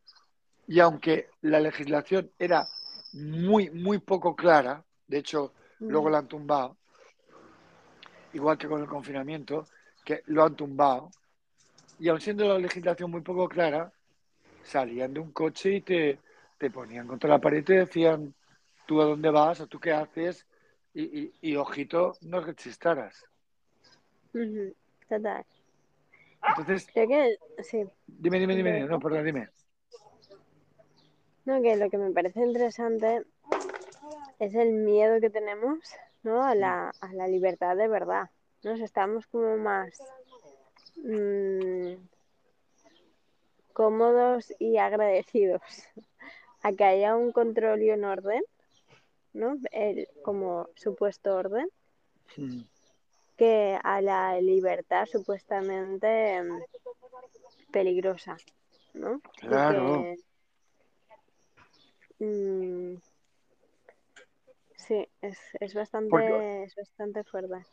A: y aunque la legislación era muy, muy poco clara, de hecho, luego la han tumbado, igual que con el confinamiento, que lo han tumbado, y aun siendo la legislación muy poco clara, salían de un coche y te, te ponían contra la pared y te decían tú a dónde vas o tú qué haces, y, y, y ojito, no rechistaras.
B: Total.
A: Entonces,
B: Creo que sí.
A: dime, dime, dime, no, perdón, dime.
B: No, que lo que me parece interesante es el miedo que tenemos, ¿no? A la, a la libertad de verdad. Nos estamos como más mm, cómodos y agradecidos a que haya un control y un orden, ¿no? El, como supuesto orden,
A: Mm.
B: que a la libertad supuestamente mm, peligrosa, ¿no?
A: Claro.
B: mm, sí, es, es bastante,
A: Porque-
B: es bastante fuerte.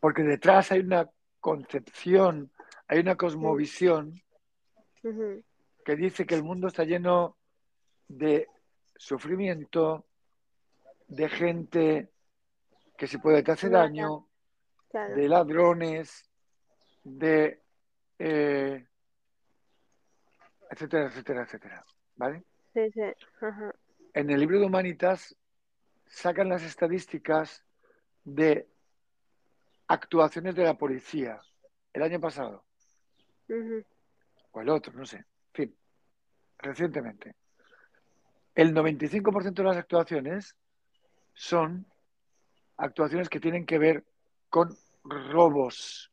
A: Porque detrás hay una concepción, hay una cosmovisión que dice que el mundo está lleno de sufrimiento, de gente que se puede te hace
B: ya.
A: daño,
B: Claro,
A: de ladrones, de eh, etcétera, etcétera, etcétera. ¿Vale?
B: sí, sí, ajá,
A: En el libro de Humanitas sacan las estadísticas de actuaciones de la policía el año pasado o el otro, no sé. En fin, recientemente. El 95% de las actuaciones son actuaciones que tienen que ver con robos.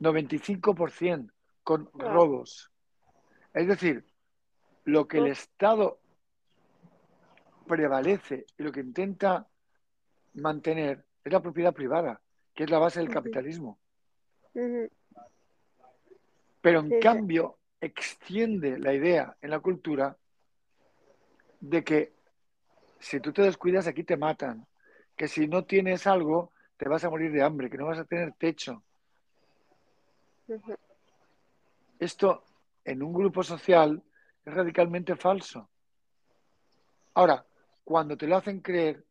A: 95% con robos. Es decir, lo que el. Estado prevalece y lo que intenta mantener es la propiedad privada, que es la base del capitalismo. Pero en
B: Sí, sí.
A: cambio extiende la idea en la cultura de que si tú te descuidas aquí te matan, que si no tienes algo te vas a morir de hambre, que no vas a tener techo. Esto en un grupo social es radicalmente falso. Ahora, cuando te lo hacen creer,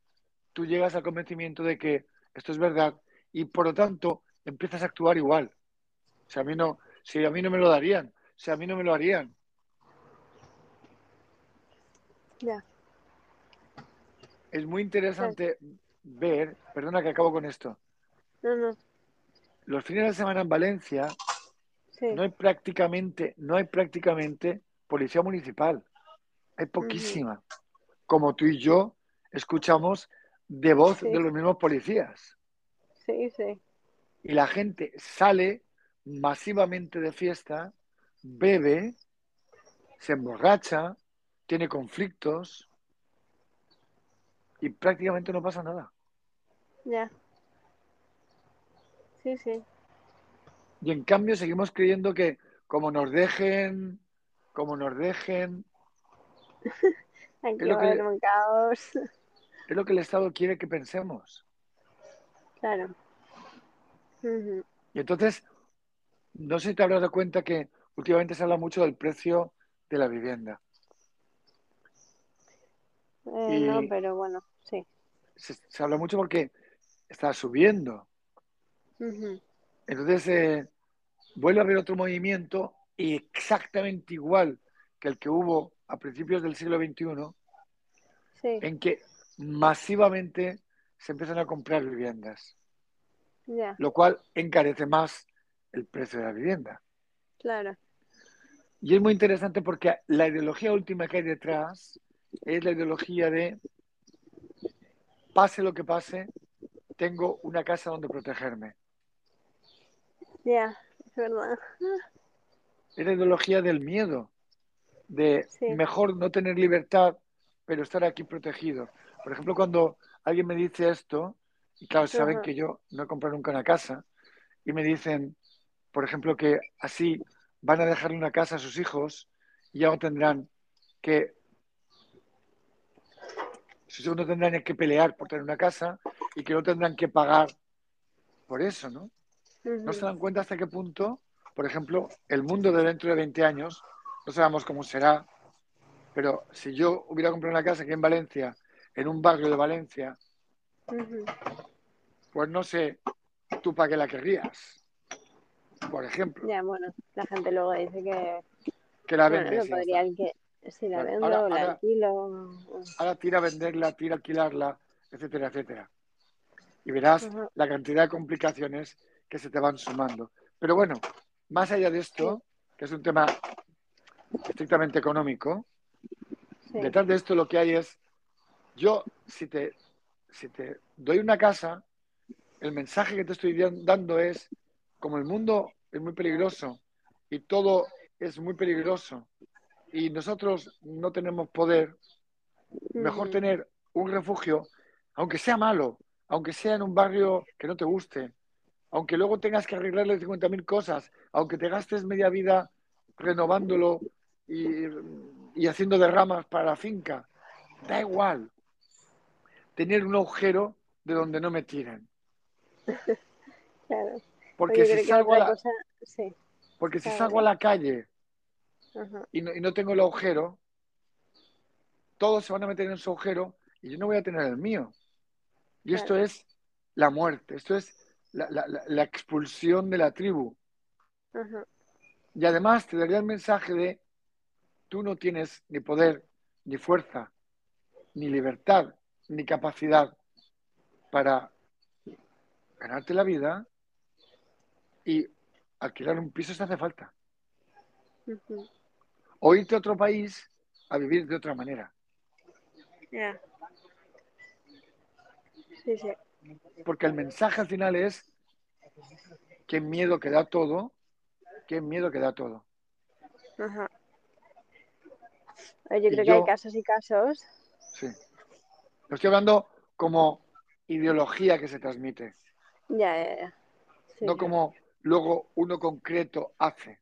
A: tú llegas al convencimiento de que esto es verdad y por lo tanto empiezas a actuar igual. Sea, a mí no, si a mí no me lo darían, si a mí no me lo harían.
B: Ya,
A: Es muy interesante ver, perdona que acabo con esto,
B: no, no,
A: los fines de semana en Valencia
B: sí,
A: no hay prácticamente, no hay prácticamente policía municipal. Hay poquísima. Como tú y yo escuchamos de voz
B: Sí.
A: de los mismos policías.
B: sí, sí,
A: Y la gente sale masivamente de fiesta, bebe, se emborracha, tiene conflictos y prácticamente no pasa nada.
B: ya. Sí, sí,
A: Y en cambio seguimos creyendo que como nos dejen, como nos dejen,
B: aquí
A: Es lo
B: va a
A: que-
B: haber un caos.
A: Es lo que el Estado quiere que pensemos.
B: Claro.
A: Y entonces, no sé si te habrás dado cuenta que últimamente se habla mucho del precio de la vivienda.
B: eh, No, pero bueno, sí.
A: Se, se habla mucho porque está subiendo. Entonces, eh, vuelve a haber otro movimiento y exactamente igual que el que hubo a principios del siglo XXI,
B: Sí,
A: en que masivamente se empiezan a comprar viviendas, lo cual encarece más el precio de la vivienda.
B: claro.
A: Y es muy interesante porque la ideología última que hay detrás es la ideología de pase lo que pase, tengo una casa donde protegerme.
B: Ya, es verdad.
A: Es la ideología del miedo, de
B: Sí.
A: mejor no tener libertad, pero estar aquí protegido. Por ejemplo, cuando alguien me dice esto, y claro, saben que yo no he comprado nunca una casa, y me dicen, por ejemplo, que así van a dejarle una casa a sus hijos y ya no tendrán que sus hijos no tendrán que pelear por tener una casa y que no tendrán que pagar por eso, ¿no? No se dan cuenta hasta qué punto, por ejemplo, el mundo de dentro de 20 años, no sabemos cómo será, pero si yo hubiera comprado una casa aquí en Valencia, en un barrio de Valencia, pues no sé tú para qué la querrías. Por ejemplo,
B: Ya, bueno, la gente luego dice que
A: que la
B: bueno, que si la vendo
A: ahora-
B: la
A: ahora-
B: alquilo.
A: Ahora tira a venderla, tira a alquilarla, etcétera, etcétera. Y verás la cantidad de complicaciones que se te van sumando. Pero bueno, más allá de esto, que es un tema estrictamente económico,
B: Sí,
A: detrás de esto lo que hay es, yo, si te, si te doy una casa, el mensaje que te estoy dando es, como el mundo es muy peligroso y todo es muy peligroso y nosotros no tenemos poder, mejor
B: Ujú.
A: tener un refugio, aunque sea malo, aunque sea en un barrio que no te guste, aunque luego tengas que arreglarle 50.000 cosas, aunque te gastes media vida renovándolo y, y haciendo derramas para la finca, da igual. Tener un agujero de donde no me tiren.
B: Claro.
A: Porque si salgo a la,
B: cosa, sí.
A: porque si salgo a la calle
B: Ajá.
A: y no, y no tengo el agujero, todos se van a meter en su agujero y yo no voy a tener el mío. Y esto es la muerte, esto es la, la- la- la expulsión de la tribu.
B: Ajá.
A: Y además te daría el mensaje de tú no tienes ni poder, ni fuerza, ni libertad, ni capacidad para ganarte la vida y alquilar un piso si hace falta. O irte a otro país a vivir de otra manera.
B: Ya. Sí, sí.
A: Porque el mensaje al final es qué miedo que da todo, qué miedo que da todo.
B: Ajá. Yo
A: Y
B: creo que hay casos y casos.
A: Sí. Lo estoy hablando como ideología que se transmite,
B: Ya, ya, ya. Sí,
A: no como luego uno concreto hace.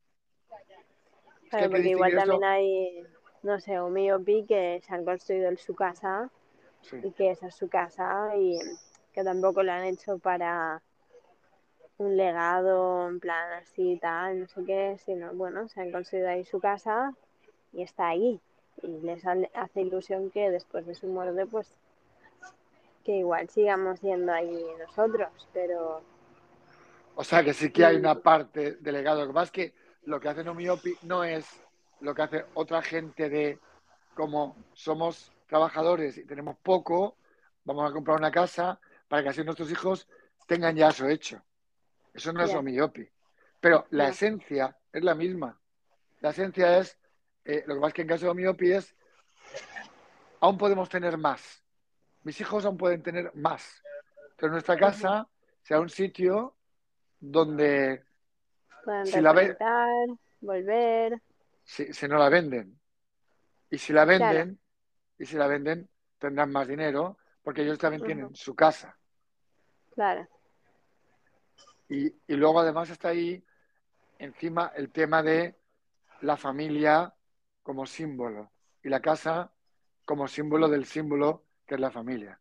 B: Claro, porque igual también
A: eso.
B: hay, no sé, un miopi que se han construido en su casa
A: Sí.
B: y que esa es su casa y que tampoco lo han hecho para un legado en plan así y tal, no sé qué, sino bueno, se han construido ahí su casa y está ahí. Y les ha- hace ilusión que después de su muerte, pues, que igual sigamos yendo ahí nosotros, pero
A: O sea que sí que hay una parte de legado. Lo que pasa es que lo que hace Nomiopi no es lo que hace otra gente de como somos trabajadores y tenemos poco, vamos a comprar una casa para que así nuestros hijos tengan ya eso hecho. Eso no es
B: Ya.
A: Omiopi. Pero la esencia es la misma. La esencia es, eh, lo que pasa es que en caso de Omiopi es, aún podemos tener más. Mis hijos aún pueden tener más. Pero nuestra casa sea un sitio donde
B: pueden
A: Si la ve-
B: reconectar, volver.
A: si, si no la venden. Y si la
B: Claro.
A: venden, y si la venden, tendrán más dinero, porque ellos también tienen su casa.
B: Claro,
A: Y, y luego además está ahí encima el tema de la familia como símbolo y la casa como símbolo del símbolo que es la familia.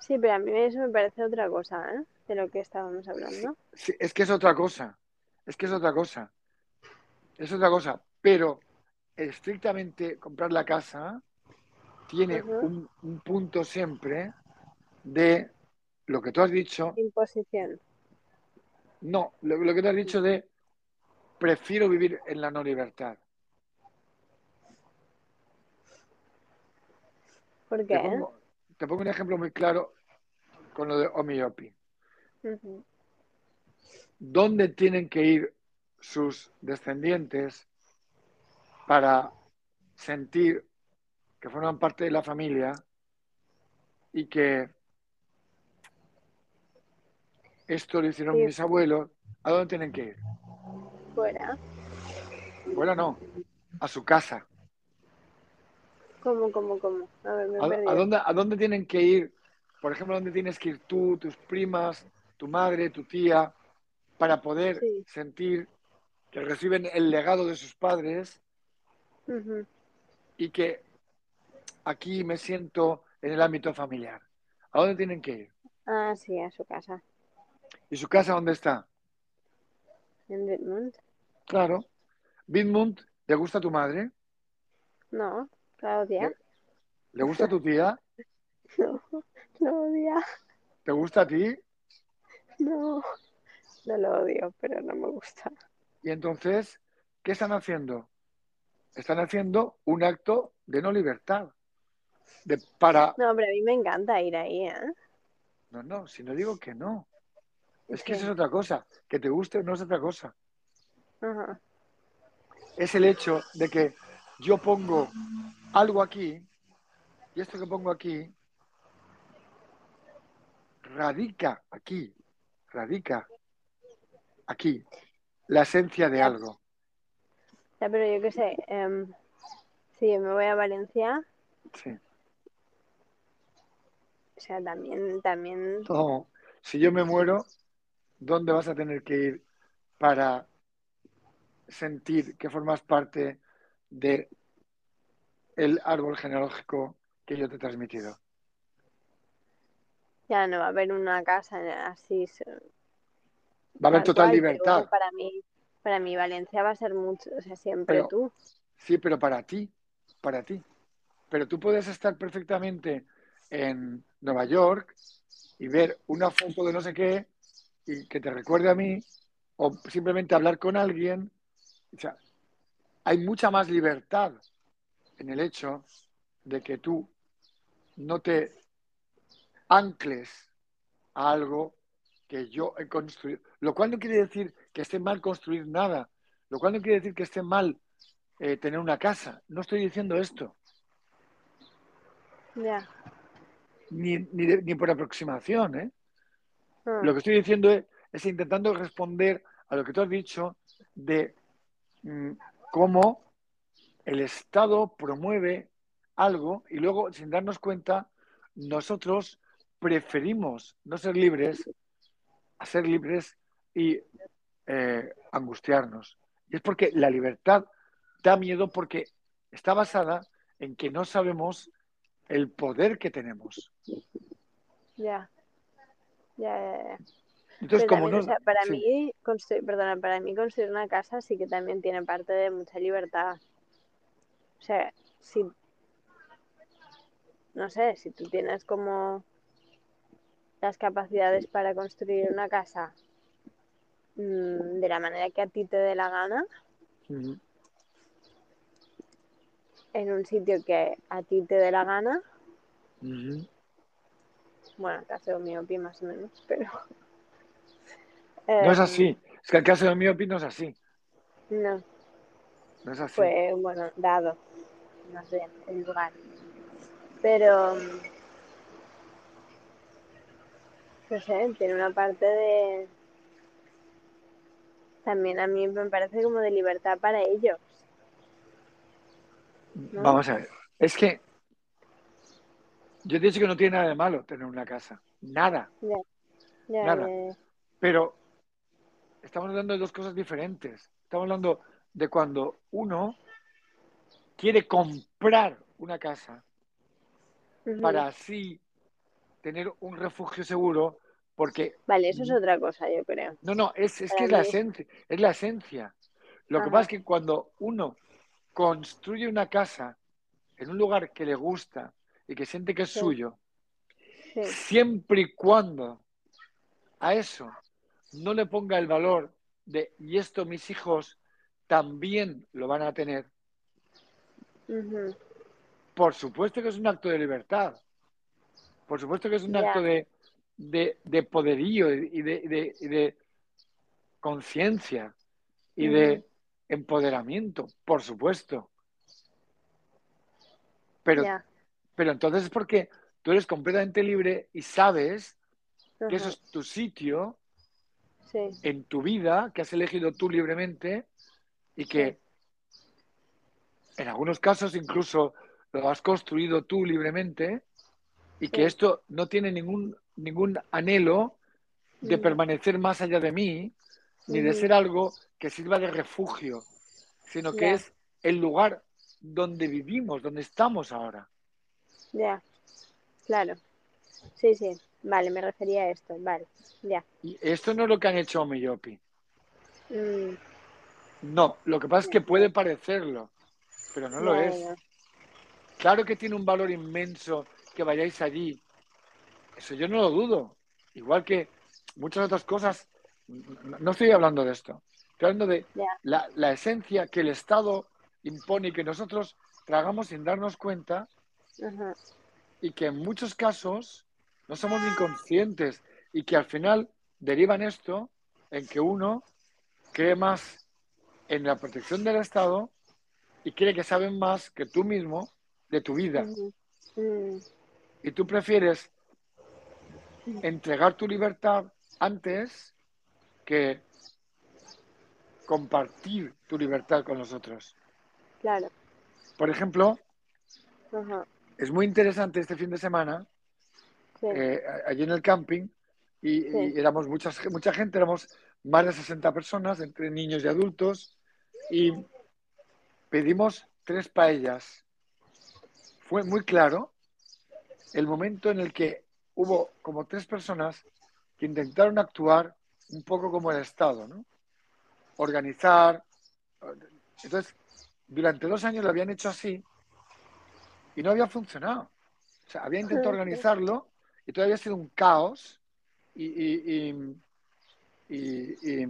B: sí, pero a mí eso me parece otra cosa, ¿eh? De lo que estábamos hablando.
A: Sí, es que es otra cosa, es que es otra cosa, es otra cosa, pero estrictamente comprar la casa tiene un punto siempre de lo que tú has dicho,
B: Imposición.
A: no, lo, lo que tú has dicho de prefiero vivir en la no libertad.
B: ¿Por
A: Te
B: qué?
A: pongo, te pongo un ejemplo muy claro con lo de Omiopi. ¿Dónde tienen que ir sus descendientes para sentir que forman parte de la familia y que esto lo hicieron
B: Sí.
A: mis abuelos? ¿A dónde tienen que ir?
B: Fuera.
A: Bueno, no, a su casa.
B: ¿Cómo, cómo, cómo? A ver, me
A: ¿A, a dónde, ¿A dónde tienen que ir? Por ejemplo, ¿a dónde tienes que ir tú, tus primas, tu madre, tu tía, para poder
B: Sí.
A: sentir que reciben el legado de sus padres y que aquí me siento en el ámbito familiar? ¿A dónde tienen que ir?
B: Ah, sí, a su casa.
A: ¿Y su casa dónde está?
B: En Dortmund.
A: Claro. Bidmund, ¿le gusta a tu madre?
B: No, Claudia.
A: ¿Le gusta a tu tía?
B: No, lo odia.
A: ¿Te gusta a ti?
B: No, no lo odio, pero no me gusta.
A: Y entonces, ¿qué están haciendo? Están haciendo un acto de no libertad. De para.
B: No, pero a mí me encanta ir ahí, ¿eh?
A: No, no, si no digo que no. Es que
B: Sí.
A: eso es otra cosa. Que te guste no es otra cosa.
B: Ajá.
A: Es el hecho de que yo pongo algo aquí y esto que pongo aquí radica aquí, radica aquí. la esencia de algo.
B: Ya, pero yo qué sé, em, si yo me voy a Valencia,
A: Sí.
B: o sea, también, también,
A: No, si yo me muero, ¿dónde vas a tener que ir para sentir que formas parte de el árbol genealógico que yo te he transmitido?
B: ya no va a haber una casa así.
A: Va a haber
B: tal
A: total libertad.
B: bueno, para mí, para mí Valencia va a ser mucho, o sea, siempre
A: Pero-
B: tú.
A: Sí, pero para ti, para ti. Pero tú puedes estar perfectamente en Nueva York y ver una foto de no sé qué y que te recuerde a mí, o simplemente hablar con alguien. O sea, hay mucha más libertad en el hecho de que tú no te ancles a algo que yo he construido. Lo cual no quiere decir que esté mal construir nada. Lo cual no quiere decir que esté mal eh, tener una casa. No estoy diciendo esto,
B: Ya.
A: ni, ni, de- ni por aproximación. ¿eh?
B: Ah,
A: Lo que estoy diciendo es, es intentando responder a lo que tú has dicho de mm, cómo el Estado promueve algo y luego, sin darnos cuenta, nosotros preferimos no ser libres a ser libres y eh, angustiarnos. Y es porque la libertad da miedo porque está basada en que no sabemos el poder que tenemos.
B: ya. Ya, ya, ya.
A: Entonces,
B: Pero
A: como
B: también,
A: no...
B: o sea, para
A: sí.
B: mí, construir, perdona, para mí construir una casa sí que también tiene parte de mucha libertad. O sea, si, no sé, si tú tienes como las capacidades para construir una casa mm, de la manera que a ti te dé la gana, en un sitio que a ti te dé la gana,
A: Ujú.
B: bueno, caso mío, más o menos, pero...
A: No es
B: em,
A: así. Es que el caso de Miopi no es así.
B: No,
A: No es así.
B: fue, bueno, dado, no sé, el lugar. Pero, mm, no sé, tiene una parte de... También a mí me parece como de libertad para ellos. ¿no?
A: Vamos a ver. Es que yo te he dicho que no tiene nada de malo tener una casa. Nada. Nada. Pero estamos hablando de dos cosas diferentes. Estamos hablando de cuando uno quiere comprar una casa para así tener un refugio seguro, porque
B: Vale, eso es otra cosa, yo creo.
A: no, no, es, es que es la esencia, es la esencia. Lo que pasa es que cuando uno construye una casa en un lugar que le gusta y que siente que es
B: Sí.
A: suyo,
B: Sí,
A: siempre y cuando a eso no le ponga el valor de, y esto mis hijos también lo van a tener, por supuesto que es un acto de libertad, por supuesto que es un acto de, de, de poderío y de, de, y conciencia y de empoderamiento, por supuesto. Pero, pero entonces es porque tú eres completamente libre y sabes que eso es tu sitio
B: sí,
A: en tu vida que has elegido tú libremente y que en algunos casos incluso lo has construido tú libremente y que
B: Sí.
A: esto no tiene ningún, ningún anhelo de
B: Ujú.
A: permanecer más allá de mí ni de ser algo que sirva de refugio, sino que es el lugar donde vivimos, donde estamos ahora.
B: ya, claro. Sí, sí, vale, me refería a esto, vale, ya.
A: Y esto no es lo que han hecho Omeyopi.
B: Mm,
A: No, lo que pasa es que puede parecerlo, pero no lo es. Claro que tiene un valor inmenso que vayáis allí. Eso yo no lo dudo. Igual que muchas otras cosas. No estoy hablando de esto. Estoy hablando de la, la esencia que el Estado impone y que nosotros tragamos sin darnos cuenta y que en muchos casos no somos ni conscientes y que al final derivan esto en que uno cree más en la protección del Estado y cree que saben más que tú mismo de tu vida. Y tú prefieres entregar tu libertad antes que compartir tu libertad con los otros.
B: Claro.
A: Por ejemplo,
B: Ajá.
A: es muy interesante este fin de semana,
B: Sí.
A: eh, allí en el camping, y,
B: Sí.
A: y éramos muchas, mucha gente, éramos más de 60 personas, entre niños y adultos, y pedimos tres paellas. Fue muy claro el momento en el que hubo como tres personas que intentaron actuar un poco como el Estado, ¿no? Organizar. Entonces, durante dos años lo habían hecho así y no había funcionado. O sea, había intentado organizarlo y todavía ha sido un caos y, y- y- y- y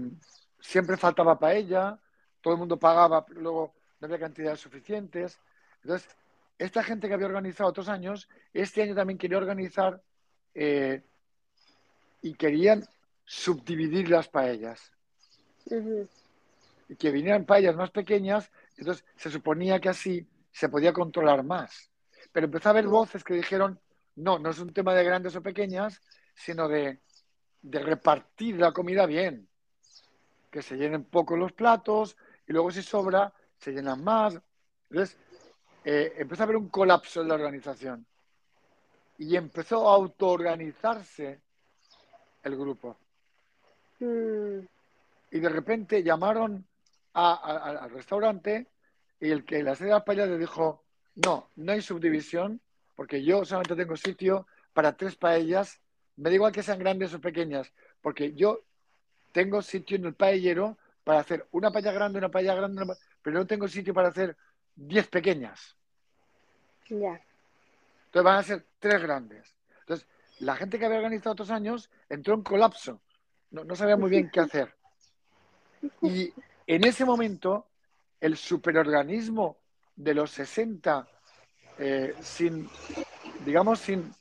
A: siempre faltaba paella, todo el mundo pagaba, pero luego no había cantidades suficientes. Entonces, esta gente que había organizado otros años, este año también quería organizar eh, y querían subdividir las paellas y que vinieran paellas más pequeñas, entonces se suponía que así se podía controlar más. Pero empezó a haber voces que dijeron, no, no es un tema de grandes o pequeñas, sino de, de repartir la comida bien, que se llenen poco los platos y luego si sobra se llenan más. Entonces, eh, empezó a haber un colapso en la organización. Y empezó a autoorganizarse el grupo.
B: Mm,
A: y de repente llamaron a- a- al restaurante y el que la sede de las paellas le dijo, no, no hay subdivisión porque yo solamente tengo sitio para tres paellas, me da igual que sean grandes o pequeñas, porque yo tengo sitio en el paellero para hacer una paella grande, una paella grande, una pero no tengo sitio para hacer diez pequeñas.
B: ya.
A: Entonces van a ser tres grandes. Entonces, la gente que había organizado otros años entró en colapso. No, no sabía muy bien qué hacer. Y en ese momento, el superorganismo de los 60, eh, sin, digamos, sin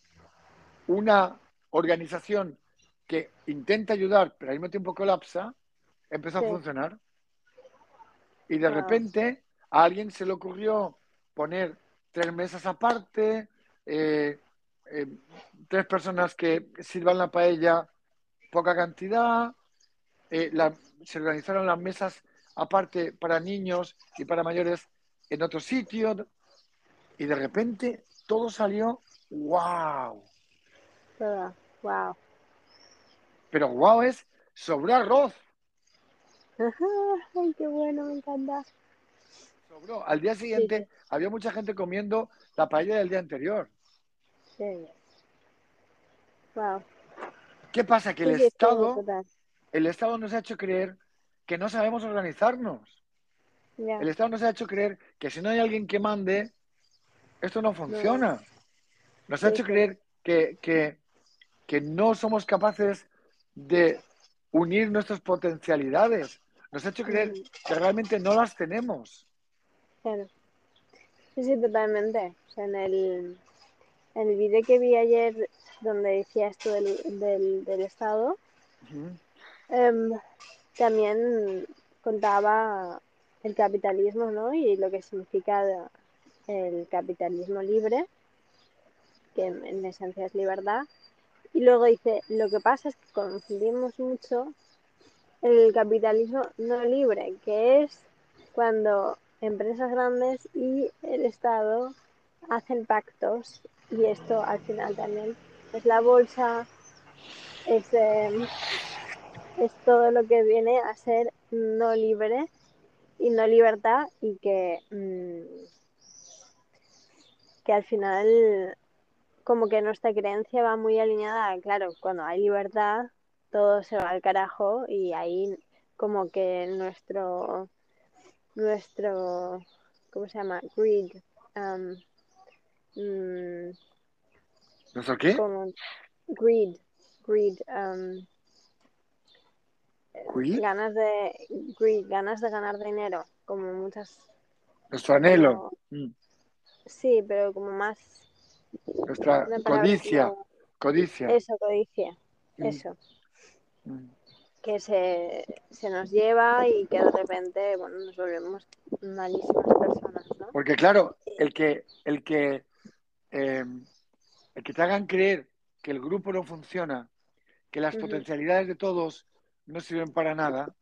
A: una organización que intenta ayudar, pero al mismo tiempo colapsa, empezó
B: Sí.
A: a funcionar. Y de
B: Wow.
A: repente a alguien se le ocurrió poner tres mesas aparte, eh, eh, tres personas que sirvan la paella, poca cantidad, eh, la- se organizaron las mesas aparte para niños y para mayores en otro sitio, y de repente todo salió wow.
B: Todo. Wow.
A: Pero wow es sobró arroz,
B: Ay, qué bueno, me encanta.
A: sobró. Al día siguiente había mucha gente comiendo la paella del día anterior.
B: Sí. Wow.
A: ¿Qué pasa? Que el
B: Sí,
A: Estado, el Estado nos ha hecho creer que no sabemos organizarnos. El Estado nos ha hecho creer que si no hay alguien que mande, esto no funciona. Nos ha hecho creer que, que, que no somos capaces de unir nuestras potencialidades. Nos ha hecho creer que realmente no las tenemos.
B: Claro. Sí, sí, totalmente. O sea, en el, en el vídeo que vi ayer donde decía esto del, del, del Estado, em, también contaba el capitalismo, ¿no? Y lo que significa el capitalismo libre, que en, en esencia es libertad. Y luego dice, lo que pasa es que confundimos mucho el capitalismo no libre, que es cuando empresas grandes y el Estado hacen pactos y esto al final también es la bolsa, es, eh, es todo lo que viene a ser no libre y no libertad y que, mm, que al final como que nuestra creencia va muy alineada, claro, cuando hay libertad todo se va al carajo y ahí como que nuestro nuestro ¿cómo se llama? greed um, mm,
A: ¿Nuestro qué?
B: como greed greed um,
A: ¿Greed?
B: ganas de greed ganas de ganar dinero como muchas
A: Nuestro anhelo.
B: como-
A: Mm.
B: Sí pero como más
A: Nuestra codicia.
B: como-
A: Codicia.
B: eso codicia
A: Mm.
B: eso
A: Mm.
B: que se, se nos lleva y que de repente bueno nos volvemos malísimas personas ¿no?
A: Porque claro, el que, el que, eh, el que te hagan creer que el grupo no funciona, que las potencialidades de todos no sirven para nada,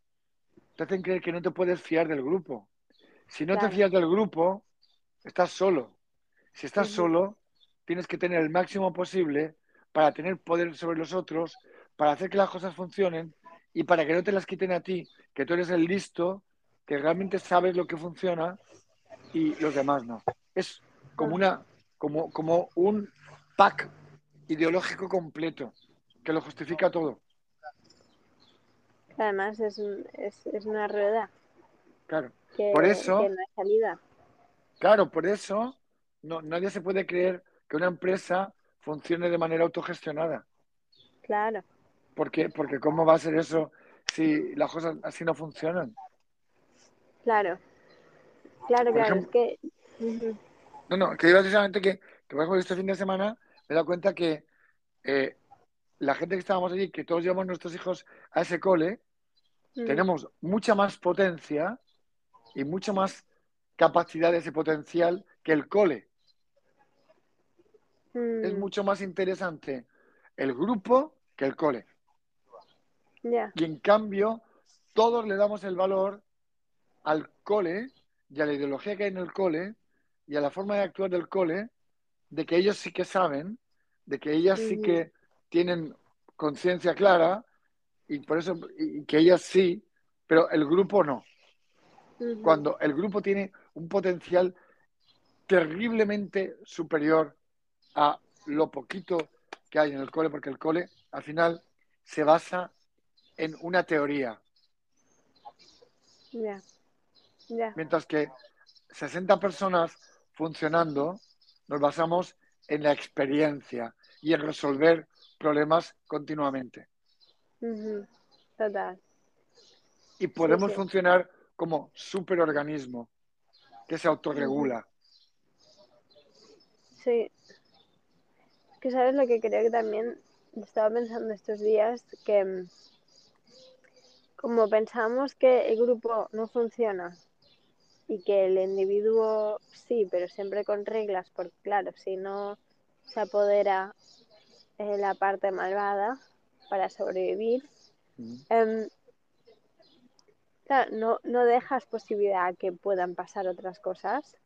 A: te hacen creer que no te puedes fiar del grupo. Si no
B: Claro.
A: te fías del grupo, estás solo. Si estás solo, tienes que tener el máximo posible para tener poder sobre los otros, para hacer que las cosas funcionen y para que no te las quiten a ti, que tú eres el listo, que realmente sabes lo que funciona y los demás no. Es como una, como, como un pack ideológico completo que lo justifica todo.
B: Además es, un- es, es una rueda
A: Claro.
B: que,
A: Por eso-
B: que no hay salida.
A: Claro, por eso no, nadie se puede creer que una empresa funcione de manera autogestionada.
B: Claro,
A: ¿Por qué? Porque ¿cómo va a ser eso si las cosas así no funcionan?
B: claro. Claro,
A: Por
B: claro,
A: ejemplo-
B: es que...
A: No, no, que digo precisamente que, que por ejemplo, este fin de semana me he dado cuenta que eh, la gente que estábamos allí, que todos llevamos nuestros hijos a ese cole,
B: Mm,
A: tenemos mucha más potencia y mucha más capacidad de ese potencial que el cole. Es
B: mm,
A: mucho más interesante el grupo que el cole. Y en cambio, todos le damos el valor al cole y a la ideología que hay en el cole y a la forma de actuar del cole, de que ellos sí que saben, de que ellas sí que tienen conciencia clara y por eso y que ellas sí, pero el grupo no. Cuando el grupo tiene un potencial terriblemente superior a lo poquito que hay en el cole, porque el cole al final se basa en una teoría, mientras que 60 personas funcionando nos basamos en la experiencia y en resolver problemas continuamente.
B: Total.
A: Y podemos
B: sí.
A: funcionar como superorganismo que se autorregula.
B: Sí. Que sabes lo que creo que también estaba pensando estos días, que mm, como pensamos que el grupo no funciona y que el individuo sí, pero siempre con reglas, porque claro, si no se apodera eh, la parte malvada para sobrevivir,
A: Mm.
B: em, claro, no, no dejas posibilidad a que puedan pasar otras cosas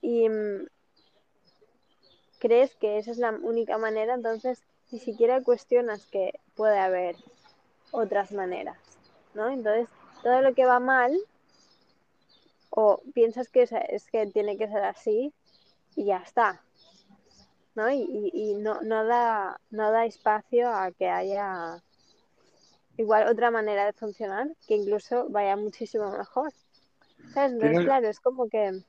B: y mm, crees que esa es la única manera, entonces ni siquiera cuestionas que puede haber otras maneras, ¿no? Entonces, todo lo que va mal, o piensas que es, es que tiene que ser así y ya está, ¿no? Y, y- y no, no, da, no da espacio a que haya igual otra manera de funcionar que incluso vaya muchísimo mejor. ¿Sabes? Entonces, claro, es como que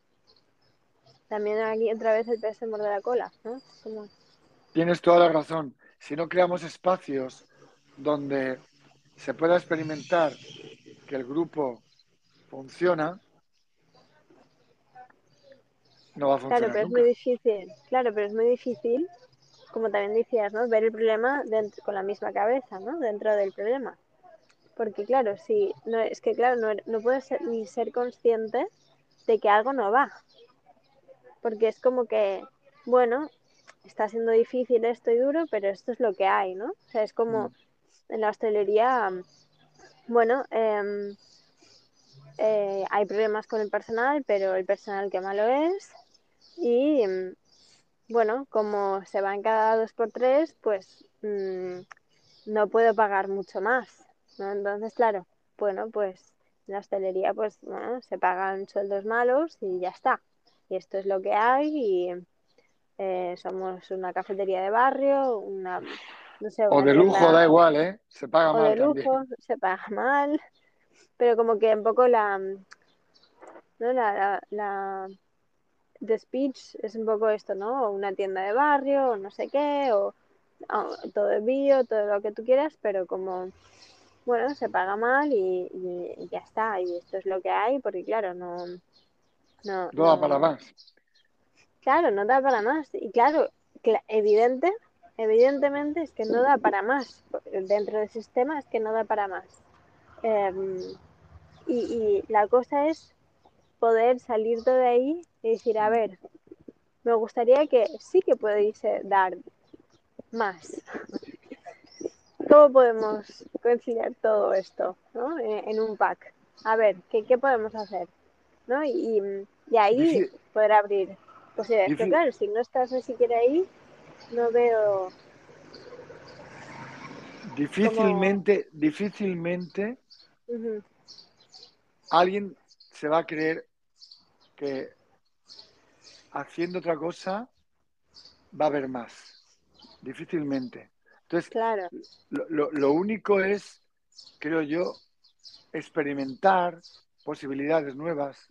B: también aquí otra vez el pez se muerde la cola, ¿no? Como-
A: Tienes toda la razón. Si no creamos espacios donde se pueda experimentar que el grupo funciona, no va a
B: Claro,
A: funcionar
B: pero es muy difícil, claro, pero es muy difícil, como también decías, ¿no? Ver el problema dentro- con la misma cabeza, ¿no? Dentro del problema. Porque claro, si no es que claro, no, no puedes ser- ni ser consciente de que algo no va. Porque es como que, bueno, está siendo difícil esto y duro, pero esto es lo que hay, ¿no? O sea, es como
A: Mm.
B: en la hostelería, bueno, em, eh, hay problemas con el personal, pero el personal que malo es. Y mm, bueno, como se van cada dos por tres, pues mm, no puedo pagar mucho más, ¿no? Entonces, claro, bueno, pues en la hostelería, pues bueno, se pagan sueldos malos y ya está. Y esto es lo que hay y eh, somos una cafetería de barrio, una, no sé,
A: O de lujo,
B: tienda-
A: da igual, ¿eh? Se paga
B: o
A: mal
B: de lujo,
A: también.
B: se paga mal, pero como que un poco la, ¿no? la, la, la the speech es un poco esto, ¿no? Una tienda de barrio, o no sé qué, o, o todo el bio, todo lo que tú quieras, pero como, bueno, se paga mal y, y- y ya está, y esto es lo que hay, porque claro, no... no,
A: No da para más.
B: Claro, no da para más. Y claro, cla- evidente, evidentemente es que no da para más. Dentro del sistema es que no da para más. Em, y, y la cosa es poder salir de ahí y decir, a ver, me gustaría que sí que pudiese dar más. ¿Cómo podemos conciliar todo esto ¿no? en, en un pack? a ver, ¿qué, qué podemos hacer? ¿No? Y, y ahí
A: Dici-
B: poder abrir posibilidades. Pero
A: Dici-
B: claro, si no estás ni siquiera ahí, no veo.
A: Difícilmente, difícilmente alguien se va a creer que haciendo otra cosa va a haber más. Difícilmente. Entonces,
B: Claro,
A: lo, lo- lo único es, creo yo, experimentar posibilidades nuevas,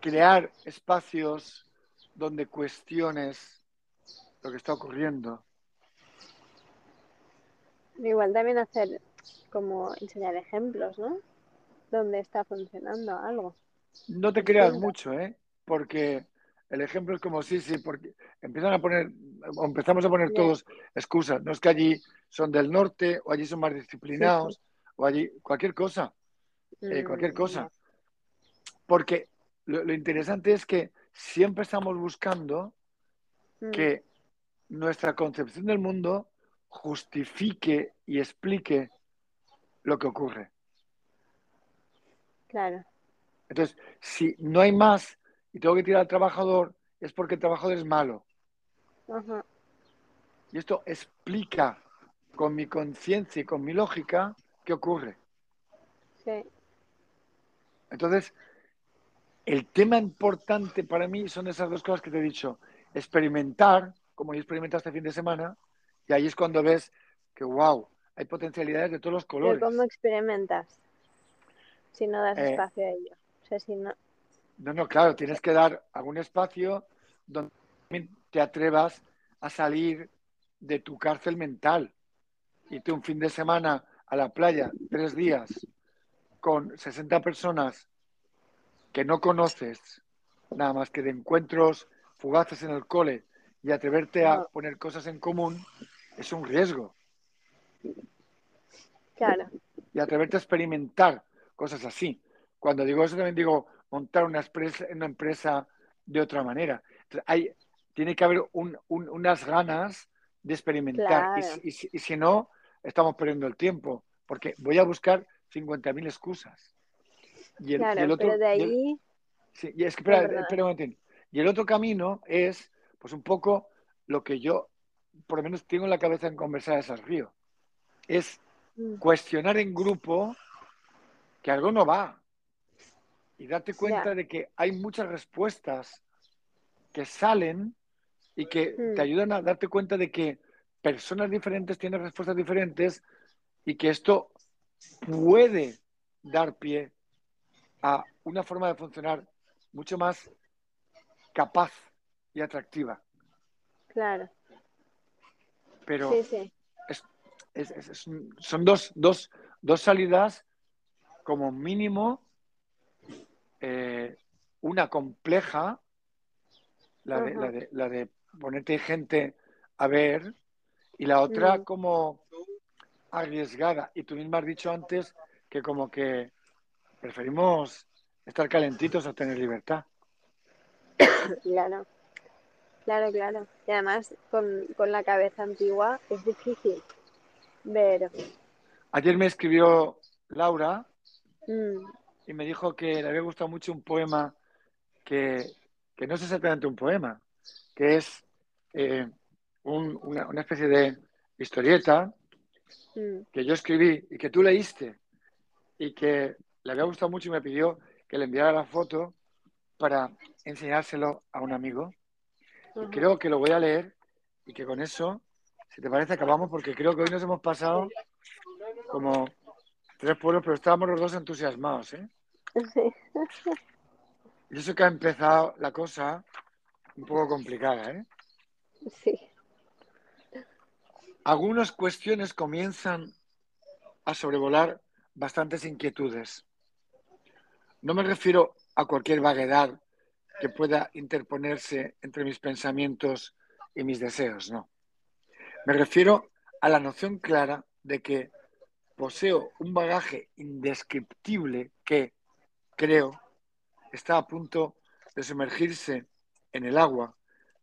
A: crear espacios donde cuestiones lo que está ocurriendo.
B: igual también hacer como enseñar ejemplos, ¿no? Donde está funcionando algo.
A: No te creas mucho, ¿eh? Porque el ejemplo es como sí, sí, porque empiezan a poner, o empezamos a poner todos excusas. No es que allí son del norte, o allí son más disciplinados, o allí cualquier cosa, eh,
B: Mm,
A: cualquier cosa. Porque lo, lo interesante es que siempre estamos buscando.
B: Mm,
A: que nuestra concepción del mundo justifique y explique lo que ocurre.
B: Claro,
A: Entonces, si no hay más y tengo que tirar al trabajador, es porque el trabajador es malo.
B: ajá,
A: Y esto explica con mi conciencia y con mi lógica qué ocurre.
B: sí,
A: Entonces, el tema importante para mí son esas dos cosas que te he dicho. Experimentar, como yo experimenté este fin de semana, y ahí es cuando ves que, wow, hay potencialidades de todos los
B: pero
A: colores.
B: ¿cómo experimentas si no das
A: Eh,
B: espacio a ello? O sea, si no,
A: No, no, claro, tienes que dar algún espacio donde te atrevas a salir de tu cárcel mental. Irte un fin de semana a la playa, tres días, con 60 personas que no conoces, nada más que de encuentros fugaces en el cole, y atreverte a
B: No.
A: poner cosas en común, es un riesgo.
B: claro,
A: y atreverte a experimentar cosas así. Cuando digo eso también digo montar una, empresa, una empresa de otra manera. Entonces, hay, tiene que haber un, un, unas ganas de experimentar
B: Claro.
A: y si no, estamos perdiendo el tiempo, porque voy a buscar 50.000 excusas. Y el,
B: claro,
A: y el otro,
B: pero de
A: y el-
B: ahí,
A: Sí, y es que, espera,
B: No, perdona.
A: espera un momentín. Y el otro camino es, pues un poco lo que yo, por lo menos, tengo en la cabeza en conversar esas río. Es
B: mm,
A: cuestionar en grupo que algo no va. Y darte cuenta de que hay muchas respuestas que salen y que
B: Mm.
A: te ayudan a darte cuenta de que personas diferentes tienen respuestas diferentes y que esto puede dar pie a una forma de funcionar mucho más capaz y atractiva.
B: claro,
A: Pero
B: sí, sí,
A: es- es- son dos, dos, dos salidas como mínimo, eh, una compleja, la de,
B: Ajá.
A: la, de, la de ponerte gente a ver, y la otra
B: Mm.
A: como arriesgada. Y tú misma has dicho antes que como que preferimos estar calentitos a tener libertad.
B: claro, claro, claro. Y además, con, con la cabeza antigua es difícil ver,
A: Ayer me escribió Laura
B: mm,
A: y me dijo que le había gustado mucho un poema que, que no es exactamente un poema, que es eh, un- una, una especie de historieta
B: mm,
A: que yo escribí y que tú leíste y que le había gustado mucho y me pidió que le enviara la foto para enseñárselo a un amigo. Y
B: ajá.
A: creo que lo voy a leer y que con eso, si te parece, acabamos porque creo que hoy nos hemos pasado como tres pueblos, pero estábamos los dos entusiasmados, ¿eh?
B: Sí,
A: Y eso que ha empezado la cosa un poco complicada, ¿eh?
B: sí,
A: Algunas cuestiones comienzan a sobrevolar bastantes inquietudes. No me refiero a cualquier vaguedad que pueda interponerse entre mis pensamientos y mis deseos, no. Me refiero a la noción clara de que poseo un bagaje indescriptible que, creo, está a punto de sumergirse en el agua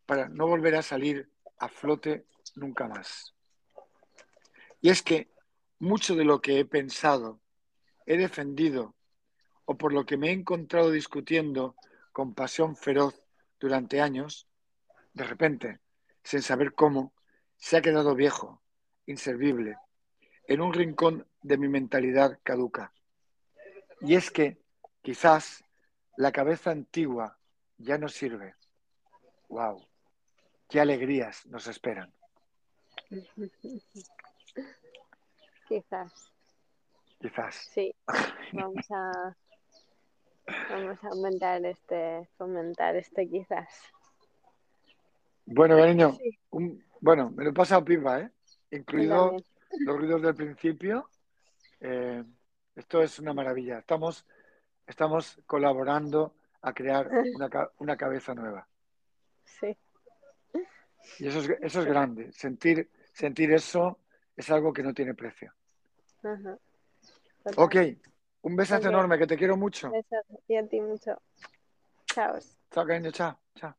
A: para no volver a salir a flote nunca más. Y es que mucho de lo que he pensado he defendido o por lo que me he encontrado discutiendo con pasión feroz durante años, de repente, sin saber cómo, se ha quedado viejo, inservible, en un rincón de mi mentalidad caduca. Y es que quizás la cabeza antigua ya no sirve. ¡Wow! ¡Qué alegrías nos esperan!
B: Quizás.
A: Quizás.
B: Sí, vamos a, vamos a aumentar este, fomentar este quizás.
A: Bueno, cariño, un, bueno, me lo he pasado pipa, ¿eh? Incluido los ruidos del principio. Eh, esto es una maravilla. Estamos, estamos colaborando a crear una, una cabeza nueva.
B: Sí.
A: Y eso es, eso es grande. Sentir, sentir eso es algo que no tiene precio. Ok, un besazo enorme, que te quiero mucho.
B: Besos y a ti mucho. Chao.
A: Chao, cariño, chao. Chao.